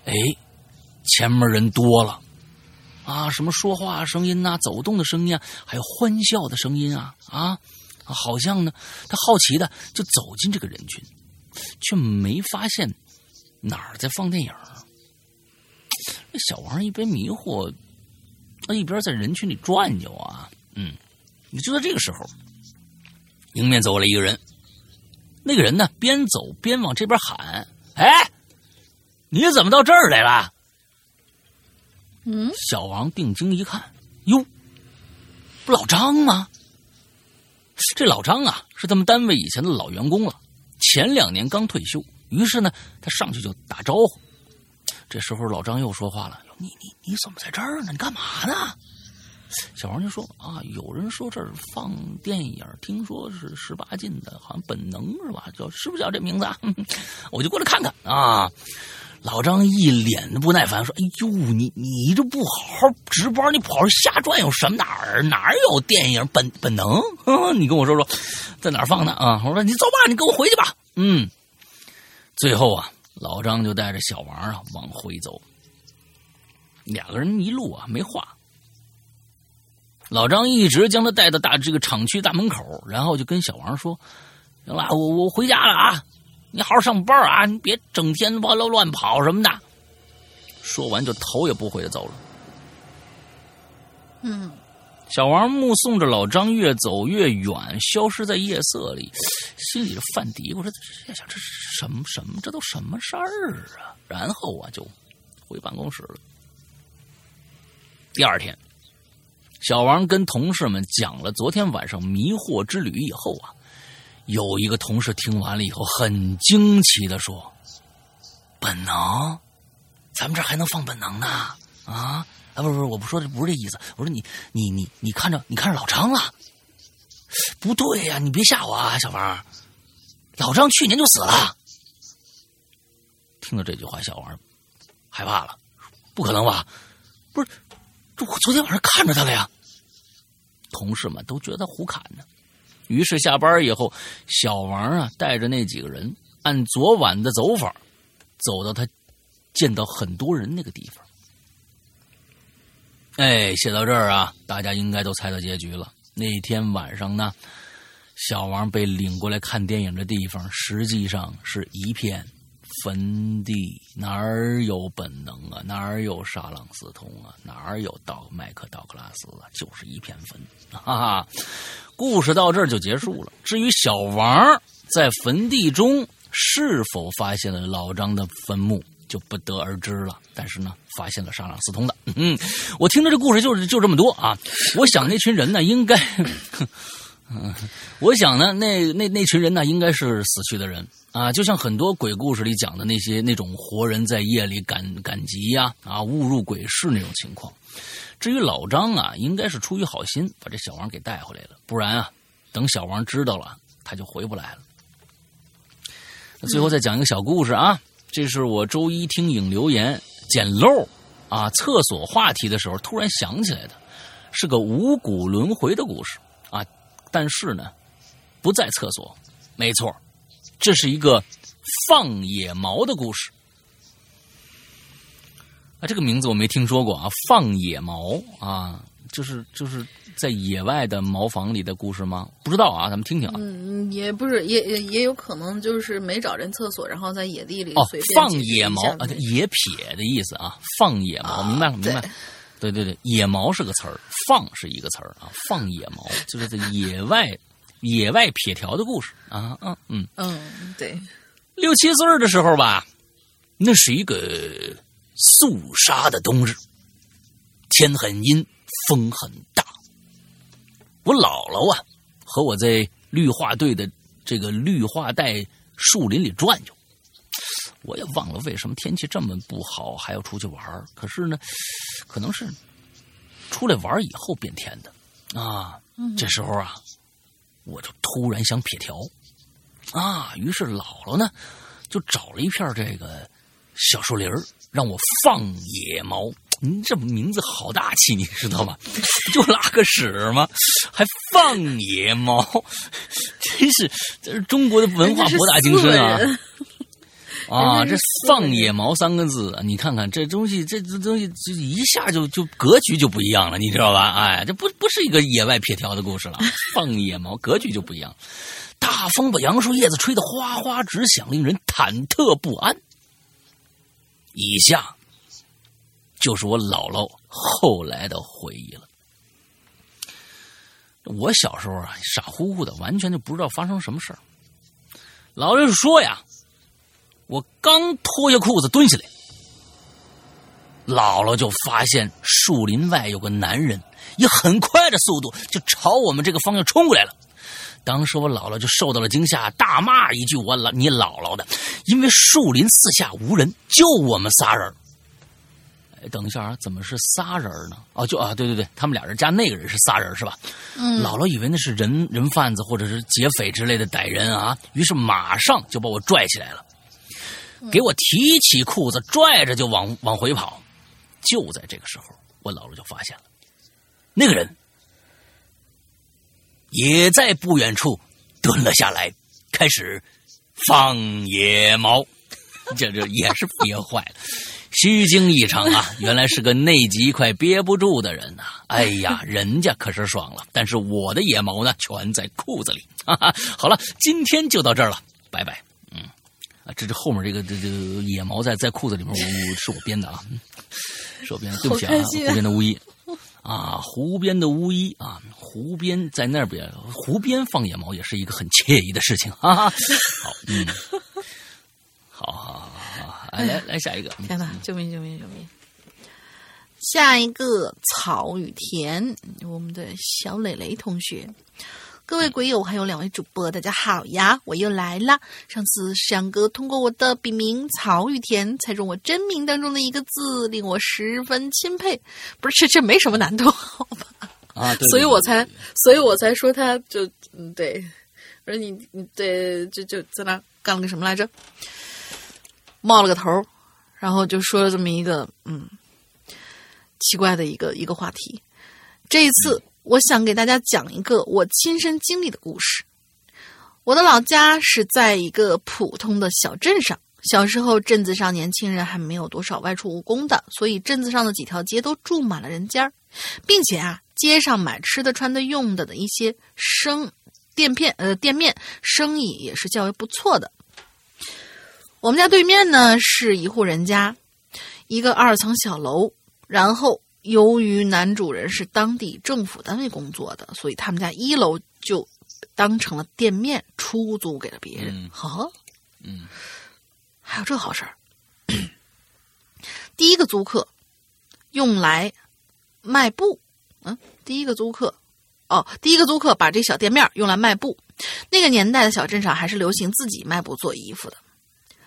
哎，前面人多了，啊，什么说话声音呐，走动的声音啊，还有欢笑的声音啊，啊，好像呢，他好奇的就走进这个人群。却没发现哪儿在放电影。那小王一边迷糊，一边在人群里转悠啊。嗯，你就在这个时候，迎面走过来一个人。那个人呢，边走边往这边喊：“哎，你怎么到这儿来了？”嗯，小王定睛一看，哟，不老张吗？这老张啊，是他们单位以前的老员工了，前两年刚退休。于是呢，他上去就打招呼。这时候老张又说话了：“你你你怎么在这儿呢？你干嘛呢？”小王就说：“啊，有人说这儿放电影，听说是十八禁的，好像本能是吧？叫是不是叫这名字啊？我就过来看看啊。”老张一脸的不耐烦说：“哎呦，你你这不好好值班，你跑这瞎转悠什么？哪儿哪儿有电影本本能？你跟我说说，在哪儿放的啊？”我说：“你走吧，你跟我回去吧。”嗯，最后啊，老张就带着小王啊往回走，两个人一路啊没话。老张一直将他带到大这个厂区大门口，然后就跟小王说：“行了，我我回家了啊。”你好好上班啊！你别整天乱乱乱跑什么的。说完就头也不回的走了。嗯，小王目送着老张越走越远，消失在夜色里，心里犯嘀咕：说这想这是什么什么？这都什么事儿啊？然后啊，就回办公室了。第二天，小王跟同事们讲了昨天晚上迷惑之旅以后啊。有一个同事听完了以后，很惊奇的说：“本能，咱们这还能放本能呢？啊啊，不是不是，我不说的不是这意思。我说你你你你看着你看着老张了？不对呀，你别吓我啊，小王，老张去年就死了。”听到这句话，小王害怕了，不可能吧？不是，我昨天晚上看着他了呀。同事们都觉得胡侃呢。于是下班以后，小王啊带着那几个人，按昨晚的走法，走到他见到很多人那个地方。哎，写到这儿啊，大家应该都猜到结局了。那天晚上呢，小王被领过来看电影的地方，实际上是一片坟地，哪儿有本能啊？哪儿有沙朗斯通啊？哪儿有道麦克道克拉斯啊？就是一片坟，哈哈。故事到这儿就结束了。至于小王在坟地中是否发现了老张的坟墓，就不得而知了。但是呢，发现了沙朗斯通的。嗯，我听着这故事就是就这么多啊。我想那群人呢，应该，嗯，我想呢，那那那群人呢，应该是死去的人啊，就像很多鬼故事里讲的那些那种活人在夜里赶赶集呀啊，误入鬼市那种情况。至于老张啊，应该是出于好心把这小王给带回来了，不然啊，等小王知道了，他就回不来了。那最后再讲一个小故事啊，这是我周一听影留言捡漏啊，厕所话题的时候突然想起来的，是个五谷轮回的故事，但是呢，不在厕所，没错，这是一个放野毛的故事。啊，这个名字我没听说过啊！放野毛啊，就是就是在野外的茅房里的故事吗？不知道啊，咱们听听啊。嗯，也不是，也也也有可能就是没找人厕所，然后在野地里哦，放野毛啊，野撇的意思啊，放野毛，明白了，明白。对对对，野毛是个词儿，放是一个词儿啊，放野毛就是在野外野外撇条的故事啊，嗯嗯嗯，对。六七岁的时候吧，那是一个。肃杀的冬日，天很阴，风很大。我姥姥啊，和我在绿化队的这个绿化带树林里转悠。我也忘了为什么天气这么不好还要出去玩可是呢，可能是出来玩以后变天的啊。这时候啊，我就突然想撇条啊，于是姥姥呢就找了一片这个小树林儿。让我放野猫，您这名字好大气，你知道吗？就拉个屎吗？还放野猫，真是这是中国的文化博大精深啊！啊，这放野毛三个字，你看看这东西，这这东西就一下就就格局就不一样了，你知道吧？哎，这不不是一个野外撇条的故事了，放野毛格局就不一样。大风把杨树叶子吹得哗哗直响，令人忐忑不安。以下就是我姥姥后来的回忆了。我小时候啊，傻乎乎的，完全就不知道发生什么事儿。姥姥说呀，我刚脱下裤子蹲下来，姥姥就发现树林外有个男人以很快的速度就朝我们这个方向冲过来了。当时我姥姥就受到了惊吓，大骂一句：“我姥你姥姥的！”因为树林四下无人，就我们仨人。哎，等一下啊，怎么是仨人呢？哦，就啊，对对对，他们俩人加那个人是仨人是吧？嗯，姥姥以为那是人人贩子或者是劫匪之类的歹人啊，于是马上就把我拽起来了，给我提起裤子，拽着就往往回跑。就在这个时候，我姥姥就发现了，那个人。也在不远处蹲了下来，开始放野猫，这这也是憋坏了，虚惊一场啊！原来是个内急快憋不住的人呐！哎呀，人家可是爽了，但是我的野毛呢，全在裤子里。哈哈，好了，今天就到这儿了，拜拜。嗯，啊，这这后面这个这这野毛在在裤子里面，我是我编的啊，是我编的，对不起啊，湖边的巫医。啊，湖边的巫医啊，湖边在那边，湖边放野猫也是一个很惬意的事情啊。好，嗯，好好好好，来来下一个。天哪，救命救命救命！下一个草与田，我们的小磊磊同学。各位鬼友，还有两位主播，大家好呀！我又来了。上次山哥通过我的笔名曹雨田猜中我真名当中的一个字，令我十分钦佩。不是，这这没什么难度，好吧？啊，对，所以我才，所以我才说他就嗯，对。我说你你对，就就在那干了个什么来着？冒了个头，然后就说了这么一个嗯奇怪的一个一个话题。这一次。我想给大家讲一个我亲身经历的故事。我的老家是在一个普通的小镇上。小时候，镇子上年轻人还没有多少外出务工的，所以镇子上的几条街都住满了人家并且啊，街上买吃的、穿的、用的的一些生店片呃店面生意也是较为不错的。我们家对面呢是一户人家，一个二层小楼，然后。由于男主人是当地政府单位工作的，所以他们家一楼就当成了店面出租给了别人。好，嗯，还有这好事儿。第一个租客用来卖布，嗯，第一个租客，哦，第一个租客把这小店面用来卖布。那个年代的小镇上还是流行自己卖布做衣服的，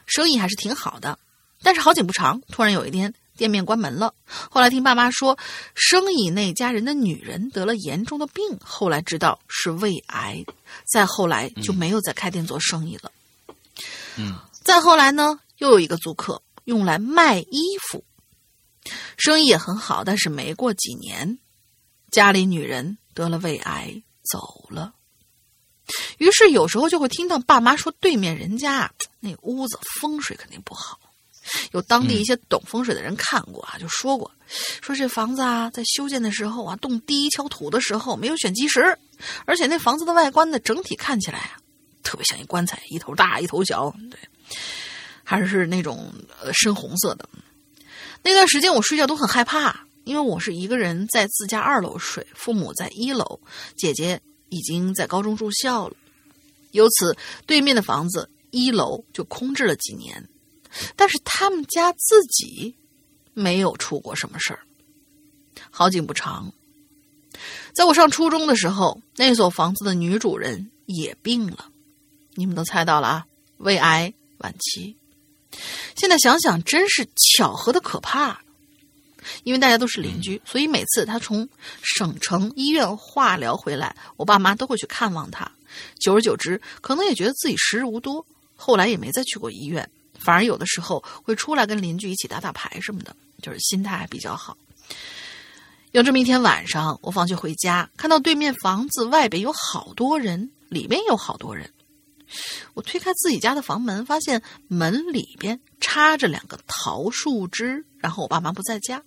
生意还是挺好的。但是好景不长，突然有一天。店面关门了。后来听爸妈说，生意那家人的女人得了严重的病，后来知道是胃癌。再后来就没有再开店做生意了。嗯。再后来呢，又有一个租客用来卖衣服，生意也很好。但是没过几年，家里女人得了胃癌走了。于是有时候就会听到爸妈说，对面人家那屋子风水肯定不好。有当地一些懂风水的人看过啊，就说过，说这房子啊，在修建的时候啊，动第一锹土的时候没有选基石，而且那房子的外观呢，整体看起来啊，特别像一棺材，一头大一头小，对，还是那种呃深红色的。那段时间我睡觉都很害怕，因为我是一个人在自家二楼睡，父母在一楼，姐姐已经在高中住校了，由此对面的房子一楼就空置了几年。但是他们家自己没有出过什么事儿。好景不长，在我上初中的时候，那所房子的女主人也病了。你们都猜到了啊，胃癌晚期。现在想想，真是巧合的可怕。因为大家都是邻居，所以每次他从省城医院化疗回来，我爸妈都会去看望他。久而久之，可能也觉得自己时日无多，后来也没再去过医院。反而有的时候会出来跟邻居一起打打牌什么的，就是心态还比较好。有这么一天晚上，我放学回家，看到对面房子外边有好多人，里面有好多人。我推开自己家的房门，发现门里边插着两个桃树枝。然后我爸妈不在家。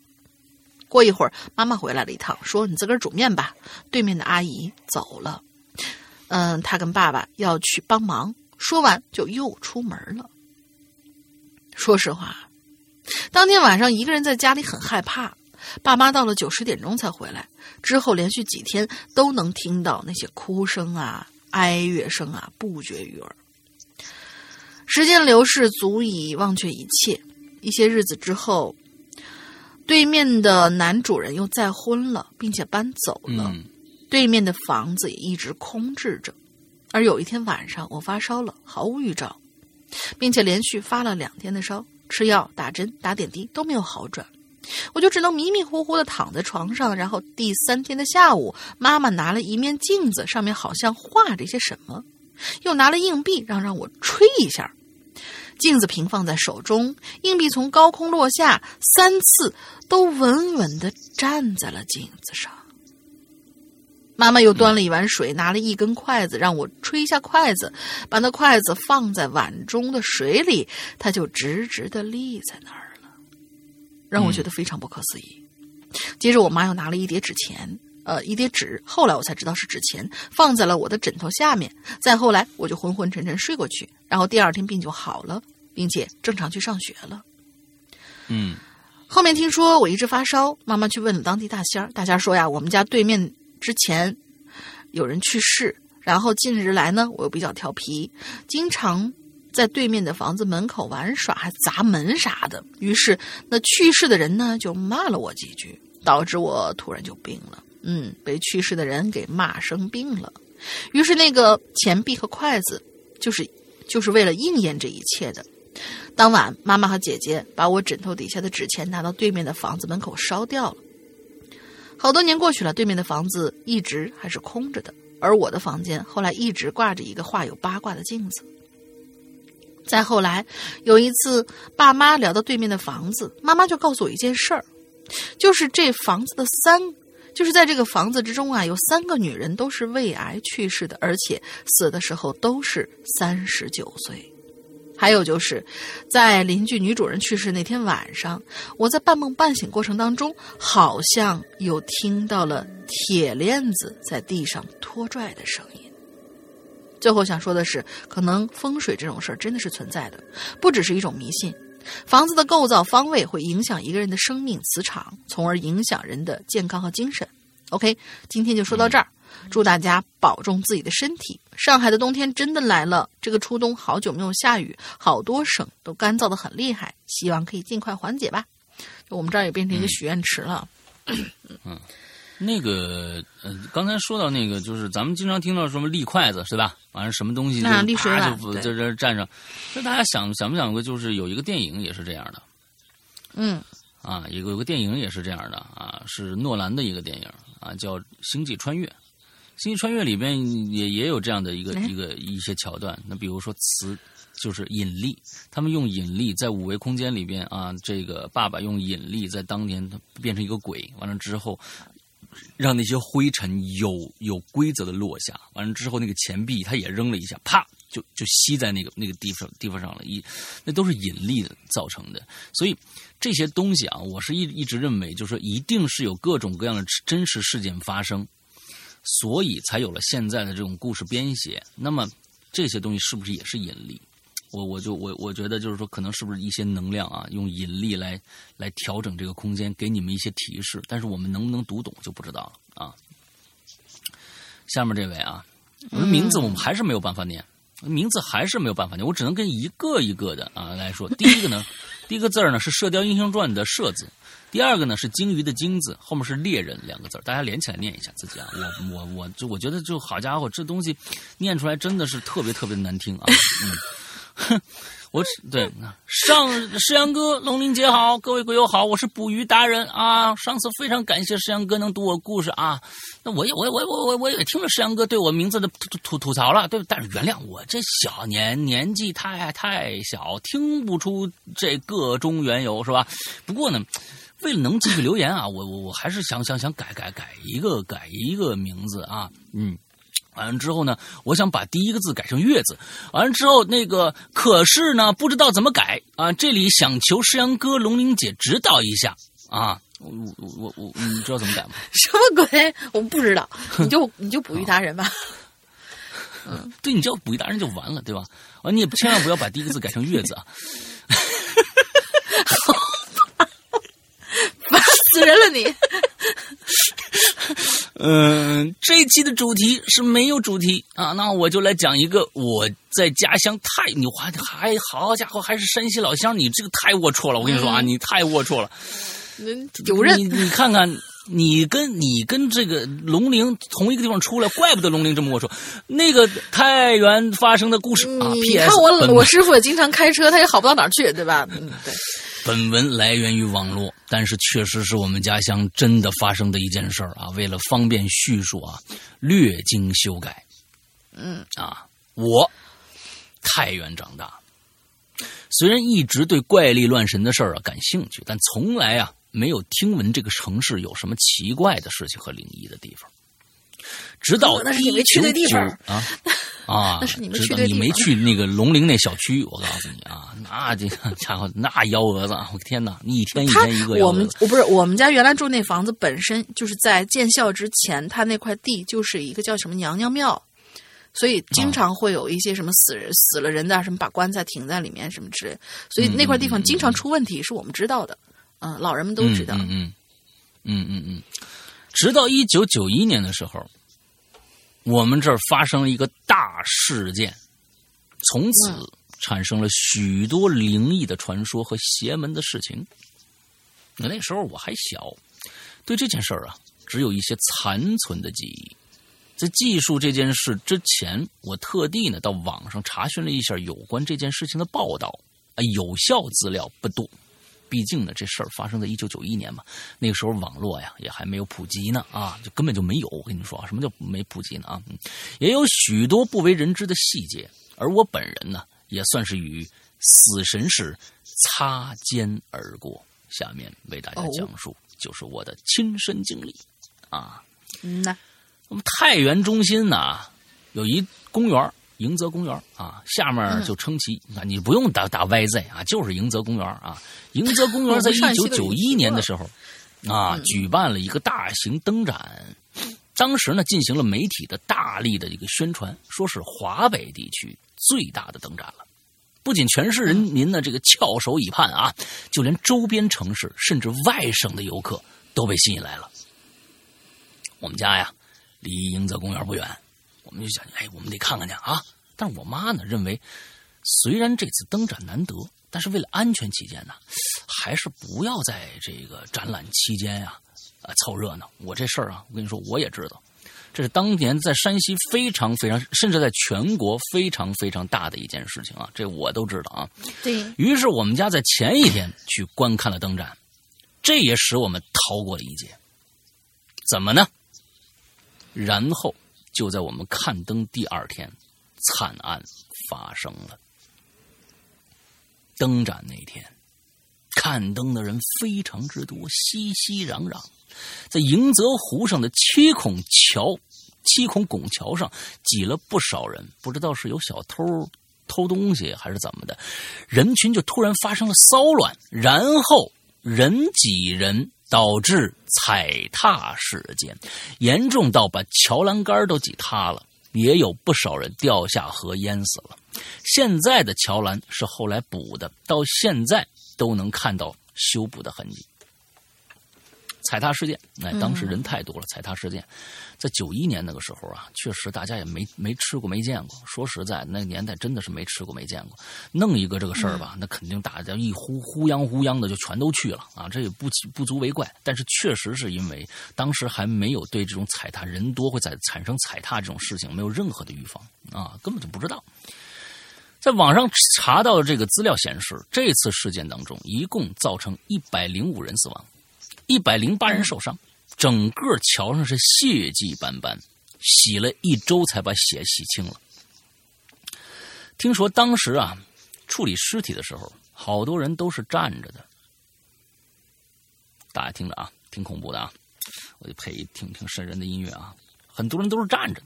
过一会儿，妈妈回来了一趟，说：“你自个儿煮面吧。”对面的阿姨走了。嗯，她跟爸爸要去帮忙。说完就又出门了。说实话，当天晚上一个人在家里很害怕。爸妈到了九十点钟才回来，之后连续几天都能听到那些哭声啊、哀乐声啊，不绝于耳。时间流逝，足以忘却一切。一些日子之后，对面的男主人又再婚了，并且搬走了。嗯对面的房子也一直空置着。而有一天晚上，我发烧了，毫无预兆，并且连续发了两天的烧，吃药、打针、打点滴都没有好转，我就只能迷迷糊糊的躺在床上。然后第三天的下午，妈妈拿了一面镜子，上面好像画着些什么，又拿了硬币让让我吹一下。镜子平放在手中，硬币从高空落下，三次都稳稳的站在了镜子上。妈妈又端了一碗水，拿了一根筷子让我吹一下筷子，把那筷子放在碗中的水里，它就直直的立在那儿了，让我觉得非常不可思议。接着，我妈又拿了一叠纸钱，呃，一叠纸，后来我才知道是纸钱，放在了我的枕头下面。再后来，我就昏昏沉沉睡过去，然后第二天病就好了，并且正常去上学了。嗯后面听说我一直发烧，妈妈去问了当地大仙儿，大仙儿说呀，我们家对面之前有人去世，然后近日来呢，我又比较调皮，经常在对面的房子门口玩耍，还砸门啥的。于是那去世的人呢，就骂了我几句，导致我突然就病了。嗯，被去世的人给骂生病了。于是那个钱币和筷子，就是就是为了应验这一切的。当晚，妈妈和姐姐把我枕头底下的纸钱拿到对面的房子门口烧掉了。好多年过去了，对面的房子一直还是空着的，而我的房间后来一直挂着一个画有八卦的镜子。再后来，有一次爸妈聊到对面的房子，妈妈就告诉我一件事儿，就是这房子的三，就是在这个房子之中啊，有三个女人都是胃癌去世的，而且死的时候都是三十九岁。还有就是，在邻居女主人去世那天晚上，我在半梦半醒过程当中，好像有听到了铁链子在地上拖拽的声音。最后想说的是，可能风水这种事儿真的是存在的，不只是一种迷信。房子的构造方位会影响一个人的生命磁场，从而影响人的健康和精神。OK，今天就说到这儿。祝大家保重自己的身体。上海的冬天真的来了，这个初冬好久没有下雨，好多省都干燥的很厉害，希望可以尽快缓解吧。就我们这儿也变成一个许愿池了。嗯那个呃，刚才说到那个，就是咱们经常听到什么立筷子是吧？完了什么东西就啪就在这儿站上。那大家想想没想过，就是有一个电影也是这样的嗯啊，有个有个电影也是这样的啊，是诺兰的一个电影啊，叫《星际穿越》。《星际穿越》里边也也有这样的一个哎一个一些桥段。那比如说磁，就是引力，他们用引力在五维空间里边啊，这个爸爸用引力在当年变成一个鬼，完了之后。让那些灰尘有有规则的落下，完了之后，那个钱币他也扔了一下，啪，就就吸在那个那个地方地方上了，一那都是引力的造成的。所以这些东西啊，我是一一直认为，就是说一定是有各种各样的真实事件发生，所以才有了现在的这种故事编写。那么这些东西是不是也是引力？我我就我我觉得就是说，可能是不是一些能量啊，用引力来来调整这个空间，给你们一些提示，但是我们能不能读懂就不知道了啊。下面这位啊，我的名字我们还是没有办法念，名字还是没有办法念，我只能跟一个一个的啊来说。第一个呢，第一个字呢是《射雕英雄传》的“射”字，第二个呢是鲸鱼的“鲸”字，后面是猎人两个字，大家连起来念一下自己啊。我我我就我觉得就好家伙，这东西念出来真的是特别特别难听啊。嗯。哼，我对上石阳哥、龙鳞姐好，各位鬼友好，我是捕鱼达人啊。上次非常感谢石阳哥能读我故事啊，那我也我我我我我也听了石阳哥对我名字的吐吐吐槽了，对，但是原谅我这小年年纪太太小，听不出这个中缘由是吧？不过呢。为了能继续留言啊，我我我还是想想想改改改一个改一个名字啊，嗯。完了之后呢，我想把第一个字改成月字。完了之后，那个可是呢，不知道怎么改啊。这里想求石阳哥、龙玲姐指导一下啊。我我我我，你知道怎么改吗？什么鬼？我不知道，你就你就捕鱼达人吧。对，你叫捕鱼达人就完了，对吧？啊，你也千万不要把第一个字改成月字啊。死人了你！嗯，这一期的主题是没有主题啊，那我就来讲一个我在家乡太你还还好家伙还是山西老乡，你这个太龌龊了，我跟你说啊，你太龌龊了。有人你你看看，你跟你跟这个龙陵同一个地方出来，怪不得龙陵这么跟我说。那个太原发生的故事啊你，P.S. 看我我师傅也经常开车，他也好不到哪儿去，对吧？嗯，对。本文来源于网络，但是确实是我们家乡真的发生的一件事儿啊。为了方便叙述啊，略经修改。嗯啊，我太原长大，虽然一直对怪力乱神的事儿啊感兴趣，但从来啊没有听闻这个城市有什么奇怪的事情和灵异的地方。直到那是你没去对地方啊啊！那是你没去对地方 你没去那个龙陵那小区，我告诉你啊，那这个家伙那幺蛾子啊，我天哪，你一天一天一个幺我们。我不是我们家原来住那房子本身就是在建校之前，他那块地就是一个叫什么娘娘庙，所以经常会有一些什么死人、死了人的什么把棺材停在里面什么之类，所以那块地方经常出问题，是我们知道的，嗯，老人们都知道。嗯嗯嗯嗯嗯，直到一九九一年的时候，我们这儿发生了一个大事件，从此嗯产生了许多灵异的传说和邪门的事情。那那时候我还小，对这件事儿啊，只有一些残存的记忆。在记述这件事之前，我特地呢到网上查询了一下有关这件事情的报道，啊，有效资料不多。毕竟呢，这事儿发生在一九九一年嘛，那个时候网络呀也还没有普及呢，啊，就根本就没有。我跟你说啊，什么叫没普及呢？啊，嗯也有许多不为人知的细节，而我本人呢，也算是与死神是擦肩而过。下面为大家哦讲述就是我的亲身经历啊。嗯呐，我们太原中心呢有一公园儿迎泽公园啊，下面嗯就称其啊，你不用打打 YZ 啊，就是迎泽公园啊。迎泽公园在一九九一年的时候啊，嗯举办了一个大型灯展。当时呢，进行了媒体的大力的一个宣传，说是华北地区最大的灯展了。不仅全市人民呢这个翘首以盼啊，就连周边城市甚至外省的游客都被吸引来了。我们家呀，离迎泽公园不远，我们就想，哎，我们得看看去啊。但是我妈呢认为，虽然这次灯展难得，但是为了安全起见呢，还是不要在这个展览期间呀，啊，凑热闹。我这事儿啊，我跟你说，我也知道，这是当年在山西非常非常，甚至在全国非常非常大的一件事情啊，这我都知道啊。对，于是我们家在前一天去观看了灯展，这也使我们逃过了一劫。怎么呢？然后就在我们看灯第二天，惨案发生了。灯展那天，看灯的人非常之多，熙熙攘攘。在迎泽湖上的七孔桥、七孔拱桥上挤了不少人，不知道是有小偷偷东西还是怎么的，人群就突然发生了骚乱，然后人挤人，导致踩踏事件，严重到把桥栏杆都挤塌了，也有不少人掉下河淹死了。现在的桥栏是后来补的，到现在都能看到修补的痕迹。踩踏事件，哎，当时人太多了。踩踏事件，在九一年那个时候啊，确实大家也没没吃过、没见过。说实在，那个年代真的是没吃过、没见过。弄一个这个事儿吧，那肯定大家一呼呼泱呼泱的就全都去了啊，这也不其不足为怪。但是确实是因为当时还没有对这种踩踏人多会在产生踩踏这种事情没有任何的预防啊，根本就不知道。在网上查到的这个资料显示，这次事件当中一共造成一百零五人死亡。一百零八人受伤，整个桥上是血迹斑斑，洗了一周才把血洗清了。听说当时啊，处理尸体的时候，好多人都是站着的。大家听着啊，挺恐怖的啊，我就配一挺挺瘆人的音乐啊。很多人都是站着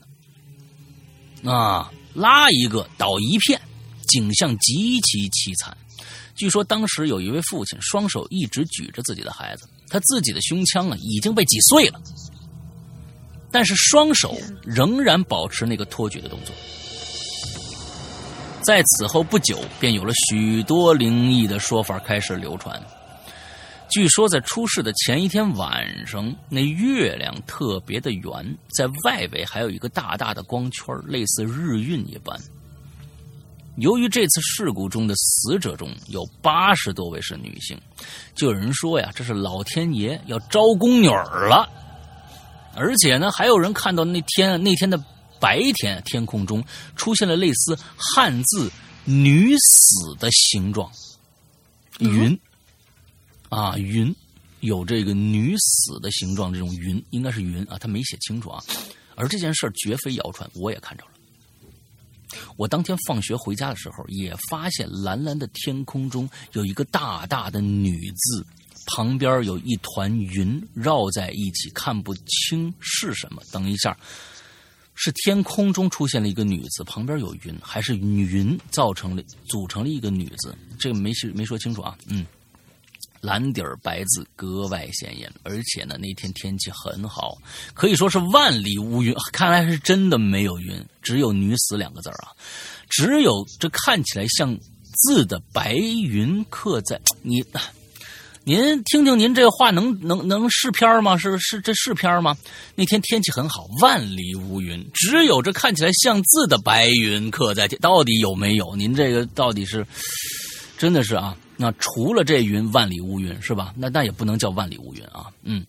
的，啊，拉一个倒一片，景象极其凄惨。据说当时有一位父亲双手一直举着自己的孩子，他自己的胸腔啊已经被挤碎了，但是双手仍然保持那个托举的动作。在此后不久，便有了许多灵异的说法开始流传。据说在出事的前一天晚上，那月亮特别的圆，在外围还有一个大大的光圈，类似日晕一般。由于这次事故中的死者中有八十多位是女性，就有人说呀，这是老天爷要招宫女儿了。而且呢，还有人看到那天那天的白天天空中出现了类似汉字“女死”的形状，云啊云有这个女死的形状，这种云应该是云啊，他没写清楚啊。而这件事绝非谣传，我也看着了。我当天放学回家的时候，也发现蓝蓝的天空中有一个大大的“女”字，旁边有一团云绕在一起，看不清是什么。等一下，是天空中出现了一个“女”字，旁边有云，还是云造成了组成了一个“女”字？这个没没说清楚啊。嗯。蓝底儿白字格外显眼，而且呢，那天天气很好，可以说是万里无云。看来是真的没有云，只有“女死”两个字啊，只有这看起来像字的白云刻在你。您听听，您这话能能能是片吗？是是这是片吗？那天天气很好，万里无云，只有这看起来像字的白云刻在，到底有没有？您这个到底是真的是啊？那除了这云，万里无云是吧？那那也不能叫万里无云啊。嗯，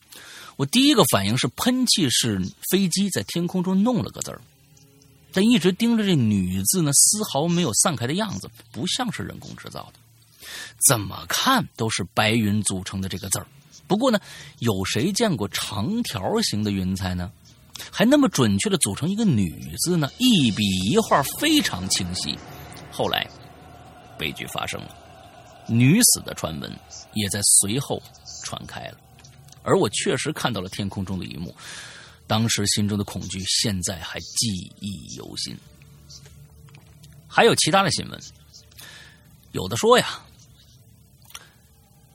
我第一个反应是喷气式飞机在天空中弄了个字儿，但一直盯着这“女”字呢，丝毫没有散开的样子，不像是人工制造的，怎么看都是白云组成的这个字儿。不过呢，有谁见过长条形的云彩呢？还那么准确的组成一个“女”字呢？一笔一画非常清晰。后来，悲剧发生了。女死的传闻也在随后传开了，而我确实看到了天空中的一幕，当时心中的恐惧现在还记忆犹新。还有其他的新闻，有的说呀，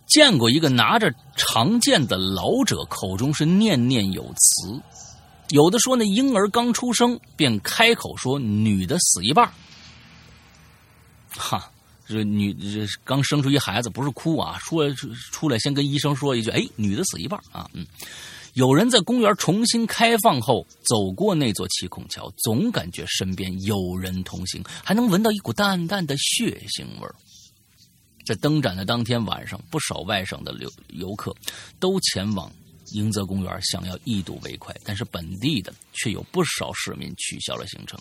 见过一个拿着长剑的老者口中是念念有词，有的说那婴儿刚出生便开口说女的死一半，哈。这女这刚生出一孩子，不是哭啊，说出来先跟医生说一句：“哎，女的死一半啊。”嗯，有人在公园重新开放后走过那座七孔桥，总感觉身边有人同行，还能闻到一股淡淡的血腥味儿。在灯展的当天晚上，不少外省的游游客都前往迎泽公园，想要一睹为快，但是本地的却有不少市民取消了行程，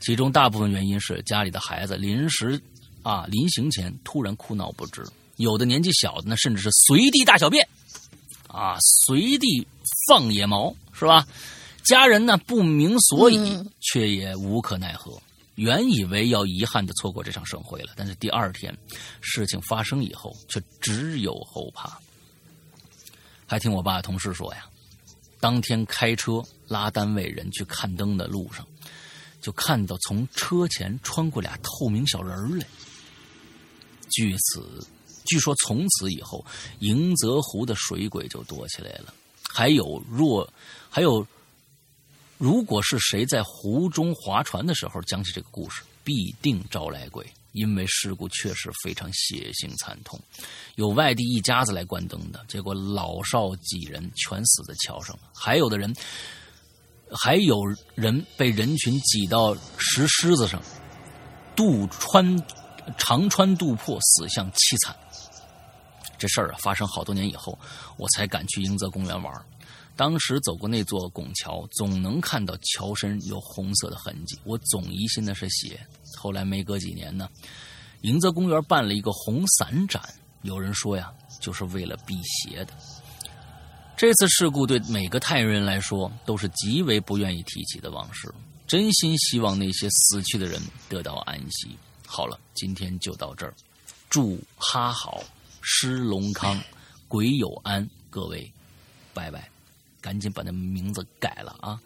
其中大部分原因是家里的孩子临时。啊！临行前突然哭闹不止，有的年纪小的呢，甚至是随地大小便，啊，随地放野毛，是吧？家人呢不明所以，却也无可奈何。原以为要遗憾的错过这场盛会了，但是第二天事情发生以后，却只有后怕。还听我爸同事说呀，当天开车拉单位人去看灯的路上，就看到从车前穿过俩透明小人来。据此，据说从此以后，迎泽湖的水鬼就多起来了。还有若，还有，如果是谁在湖中划船的时候讲起这个故事，必定招来鬼，因为事故确实非常血腥惨痛。有外地一家子来观灯的，结果老少几人全死在桥上了。还有的人，还有人被人群挤到石狮子上，渡穿。长川渡破，死相凄惨。这事儿啊，发生好多年以后，我才敢去迎泽公园玩。当时走过那座拱桥，总能看到桥身有红色的痕迹，我总疑心那是血。后来没隔几年呢，迎泽公园办了一个红伞展，有人说呀，就是为了辟邪的。这次事故对每个太原人来说都是极为不愿意提起的往事，真心希望那些死去的人得到安息。好了，今天就到这儿。祝哈好，施龙康，鬼友安，各位，拜拜！赶紧把那名字改了啊。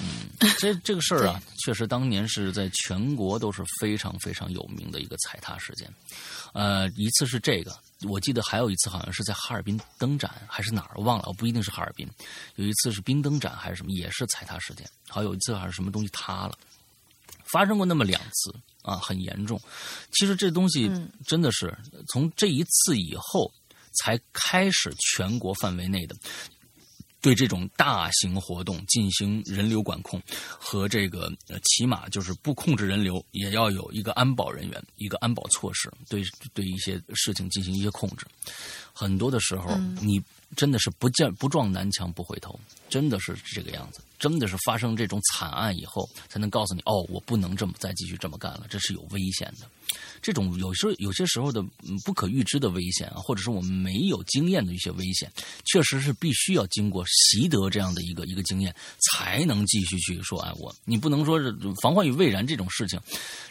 嗯，这这个事儿啊，确实当年是在全国都是非常非常有名的一个踩踏事件。呃，一次是这个，我记得还有一次好像是在哈尔滨灯展还是哪儿，我忘了，我不一定是哈尔滨。有一次是冰灯展还是什么，也是踩踏事件。好，有一次还是什么东西塌了，发生过那么两次。啊，很严重。其实这东西真的是从这一次以后才开始全国范围内的对这种大型活动进行人流管控和这个呃，起码就是不控制人流，也要有一个安保人员，一个安保措施，对对一些事情进行一些控制。很多的时候，你真的是不见不撞南墙不回头，真的是这个样子。真的是发生这种惨案以后，才能告诉你哦，我不能这么再继续这么干了，这是有危险的。这种有时候有些时候的不可预知的危险啊，或者是我们没有经验的一些危险，确实是必须要经过习得这样的一个一个经验，才能继续去说。哎，我你不能说是防患于未然这种事情，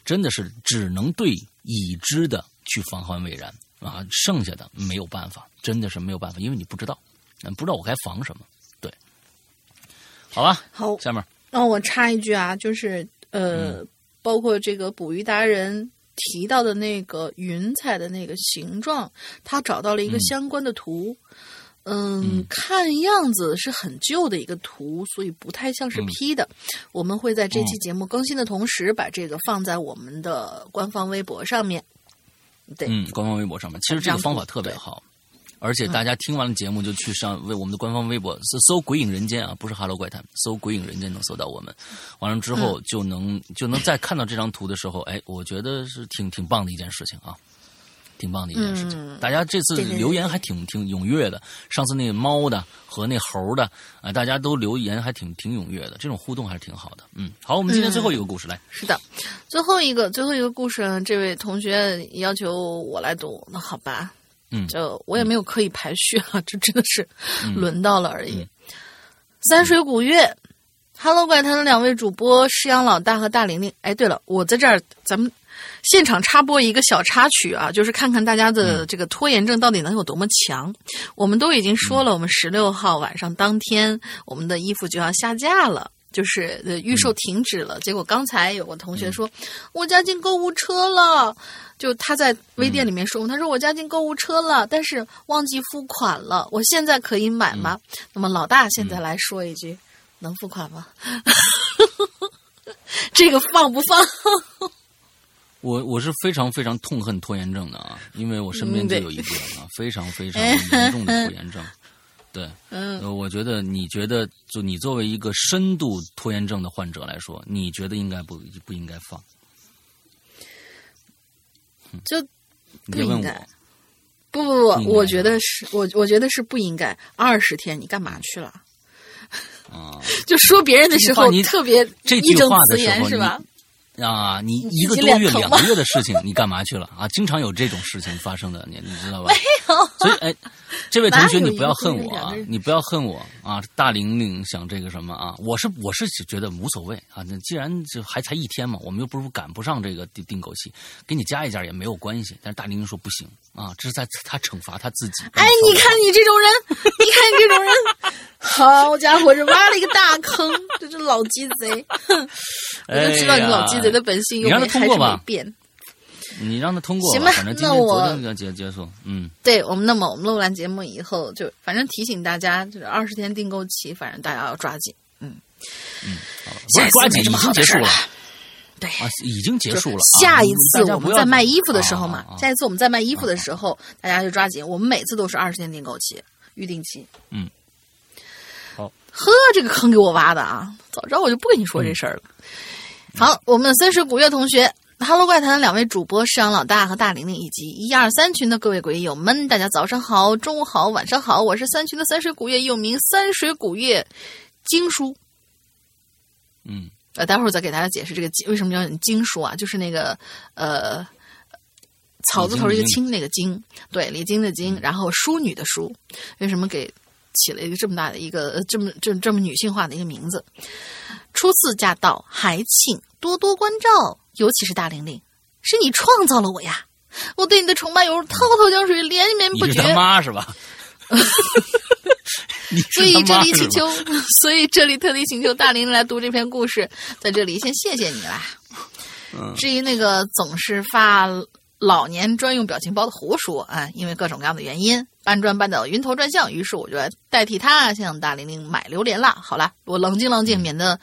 真的是只能对已知的去防患未然啊，剩下的没有办法，真的是没有办法，因为你不知道，不知道我该防什么。对，好吧，好，下面那我插一句啊，就是呃，包括这个捕鱼达人。提到的那个云彩的那个形状，他找到了一个相关的图。嗯，看样子是很旧的一个图，所以不太像是 P 的。我们会在这期节目更新的同时，把这个放在我们的官方微博上面。对，嗯，官方微博上面，其实这个方法特别好。而且大家听完了节目就去上为我们的官方微博搜搜“鬼影人间”啊，不是 “Hello 怪谈”，搜“鬼影人间”能搜到我们。完了之后就能就能再看到这张图的时候，哎，我觉得是挺挺棒的一件事情啊，挺棒的一件事情。大家这次留言还挺挺踊跃的，上次那个猫的和那猴的啊，大家都留言还挺挺踊跃的，这种互动还是挺好的。嗯，好，我们今天最后一个故事来。是的，最后一个最后一个故事，这位同学要求我来读，那好吧。嗯，就我也没有刻意排序啊，这真的是轮到了而已。三水古月，Hello 怪谈的两位主播施阳老大和大玲玲。哎，对了，我在这儿，咱们现场插播一个小插曲啊，就是看看大家的这个拖延症到底能有多么强。我们都已经说了，我们十六号晚上当天，我们的衣服就要下架了。就是呃预售停止了，结果刚才有个同学说，我加进购物车了，就他在微店里面说，他说我加进购物车了，但是忘记付款了，我现在可以买吗？那么老大现在来说一句，能付款吗？这个放不放？我我是非常非常痛恨拖延症的啊，因为我身边就有一个啊，非常非常严重的拖延症。对，嗯，我觉得你觉得，就你作为一个深度拖延症的患者来说，你觉得应该不不应该放？就不应该？不不不，我觉得是我我觉得是不应该。二十天你干嘛去了？啊，就说别人的时候，你特别这句话的时候是吧？啊，你一个多月、两个月的事情，你干嘛去了啊？经常有这种事情发生的，你你知道吧？没有。所以，哎，这位同学，你不要恨我啊！你不要恨我啊！大玲玲想这个什么啊？我是我是觉得无所谓啊。那既然就还才一天嘛，我们又不是赶不上这个订订购期，给你加一件也没有关系。但是大玲玲说不行啊，这是在他惩罚他自己。哎，你看你这种人，你看你这种人，好家伙，这挖了一个大坑，这是老鸡贼！我就知道你老鸡贼的本性，你让他通过吧。变。你让他通过，行吧？反正今天昨天要结结束，嗯，对我们，那么我们录完节目以后，就反正提醒大家，就是二十天订购期，反正大家要抓紧，嗯嗯，不是抓紧，已经结束了，对，已经结束了。下一次我们在卖衣服的时候嘛，下一次我们在卖衣服的时候，大家就抓紧。我们每次都是二十天订购期，预定期，嗯，好，呵，这个坑给我挖的啊！早知道我就不跟你说这事儿了。好，我们森水古月同学。Hello，怪谈的两位主播是阳老大和大玲玲，以及一二三群的各位鬼友们，大家早上好，中午好，晚上好，我是三群的三水古月，又名三水古月经书。嗯，呃，待会儿再给大家解释这个为什么叫经书啊，就是那个呃草字头一个青那个经，对，李经的经，然后淑女的淑，为什么给起了一个这么大的一个这么这这么女性化的一个名字？初次驾到，还请多多关照。尤其是大玲玲，是你创造了我呀！我对你的崇拜犹如滔滔江水，连绵不绝。你是他妈是吧？所以这里请求，所以这里特地请求大玲玲来读这篇故事，在这里先谢谢你啦。至于那个总是发。老年专用表情包的胡叔啊，因为各种各样的原因，搬砖搬到晕头转向，于是我就代替他向大玲玲买榴莲了。好了，我冷静冷静，免得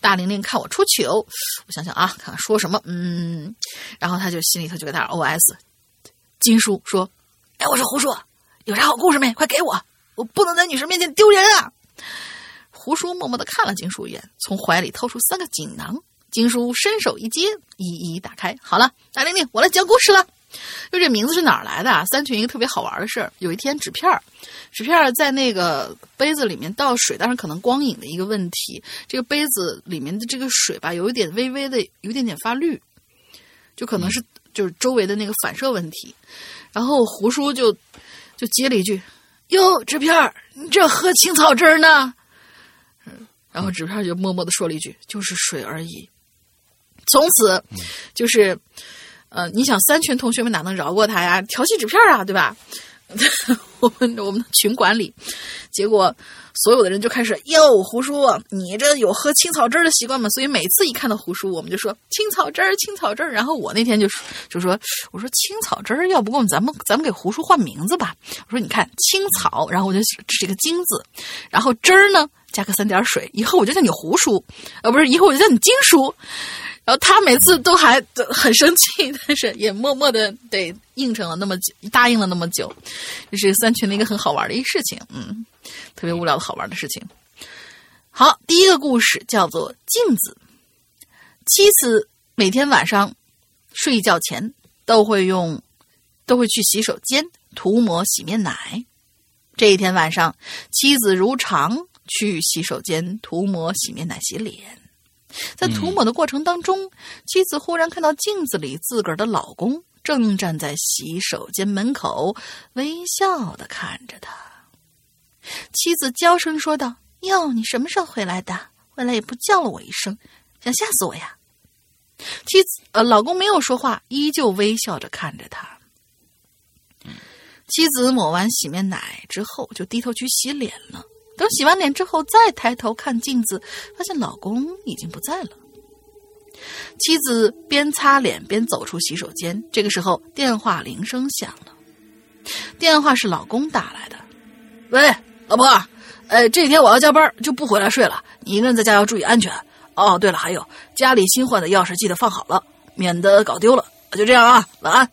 大玲玲看我出糗。我想想啊，看看说什么，嗯，然后他就心里头就给他 OS，金叔说：“哎，我说胡叔，有啥好故事没？快给我，我不能在女生面前丢人啊！”胡叔默默的看了金叔一眼，从怀里掏出三个锦囊。金叔伸手一接，一一打开。好了，大玲玲，我来讲故事了。就这名字是哪儿来的啊？三群一个特别好玩的事儿。有一天，纸片儿，纸片儿在那个杯子里面倒水，但是可能光影的一个问题，这个杯子里面的这个水吧，有一点微微的，有一点点发绿，就可能是就是周围的那个反射问题。然后胡叔就就接了一句：“哟，纸片儿，你这喝青草汁儿呢？”嗯，然后纸片儿就默默的说了一句：“就是水而已。”从此，就是，呃，你想三群同学们哪能饶过他呀？调戏纸片啊，对吧？我们我们群管理，结果所有的人就开始哟，胡叔，你这有喝青草汁的习惯吗？所以每次一看到胡叔，我们就说青草汁儿，青草汁儿。然后我那天就就说，我说青草汁儿，要不咱们咱们给胡叔换名字吧？我说你看青草，然后我就这个金字，然后汁儿呢加个三点水，以后我就叫你胡叔，呃，不是，以后我就叫你金叔。然后他每次都还很生气，但是也默默的得应承了那么久，答应了那么久，这是三群的一个很好玩的一个事情，嗯，特别无聊的好玩的事情。好，第一个故事叫做镜子。妻子每天晚上睡觉前都会用，都会去洗手间涂抹洗面奶。这一天晚上，妻子如常去洗手间涂抹洗面奶洗脸。在涂抹的过程当中，妻子忽然看到镜子里自个儿的老公正站在洗手间门口，微笑的看着她。妻子娇声说道：“哟，你什么时候回来的？回来也不叫了我一声，想吓死我呀！”妻子呃，老公没有说话，依旧微笑着看着他。妻子抹完洗面奶之后，就低头去洗脸了。等洗完脸之后，再抬头看镜子，发现老公已经不在了。妻子边擦脸边走出洗手间，这个时候电话铃声响了。电话是老公打来的，喂，老婆，呃，这几天我要加班，就不回来睡了。你一个人在家要注意安全。哦，对了，还有家里新换的钥匙记得放好了，免得搞丢了。就这样啊，晚安。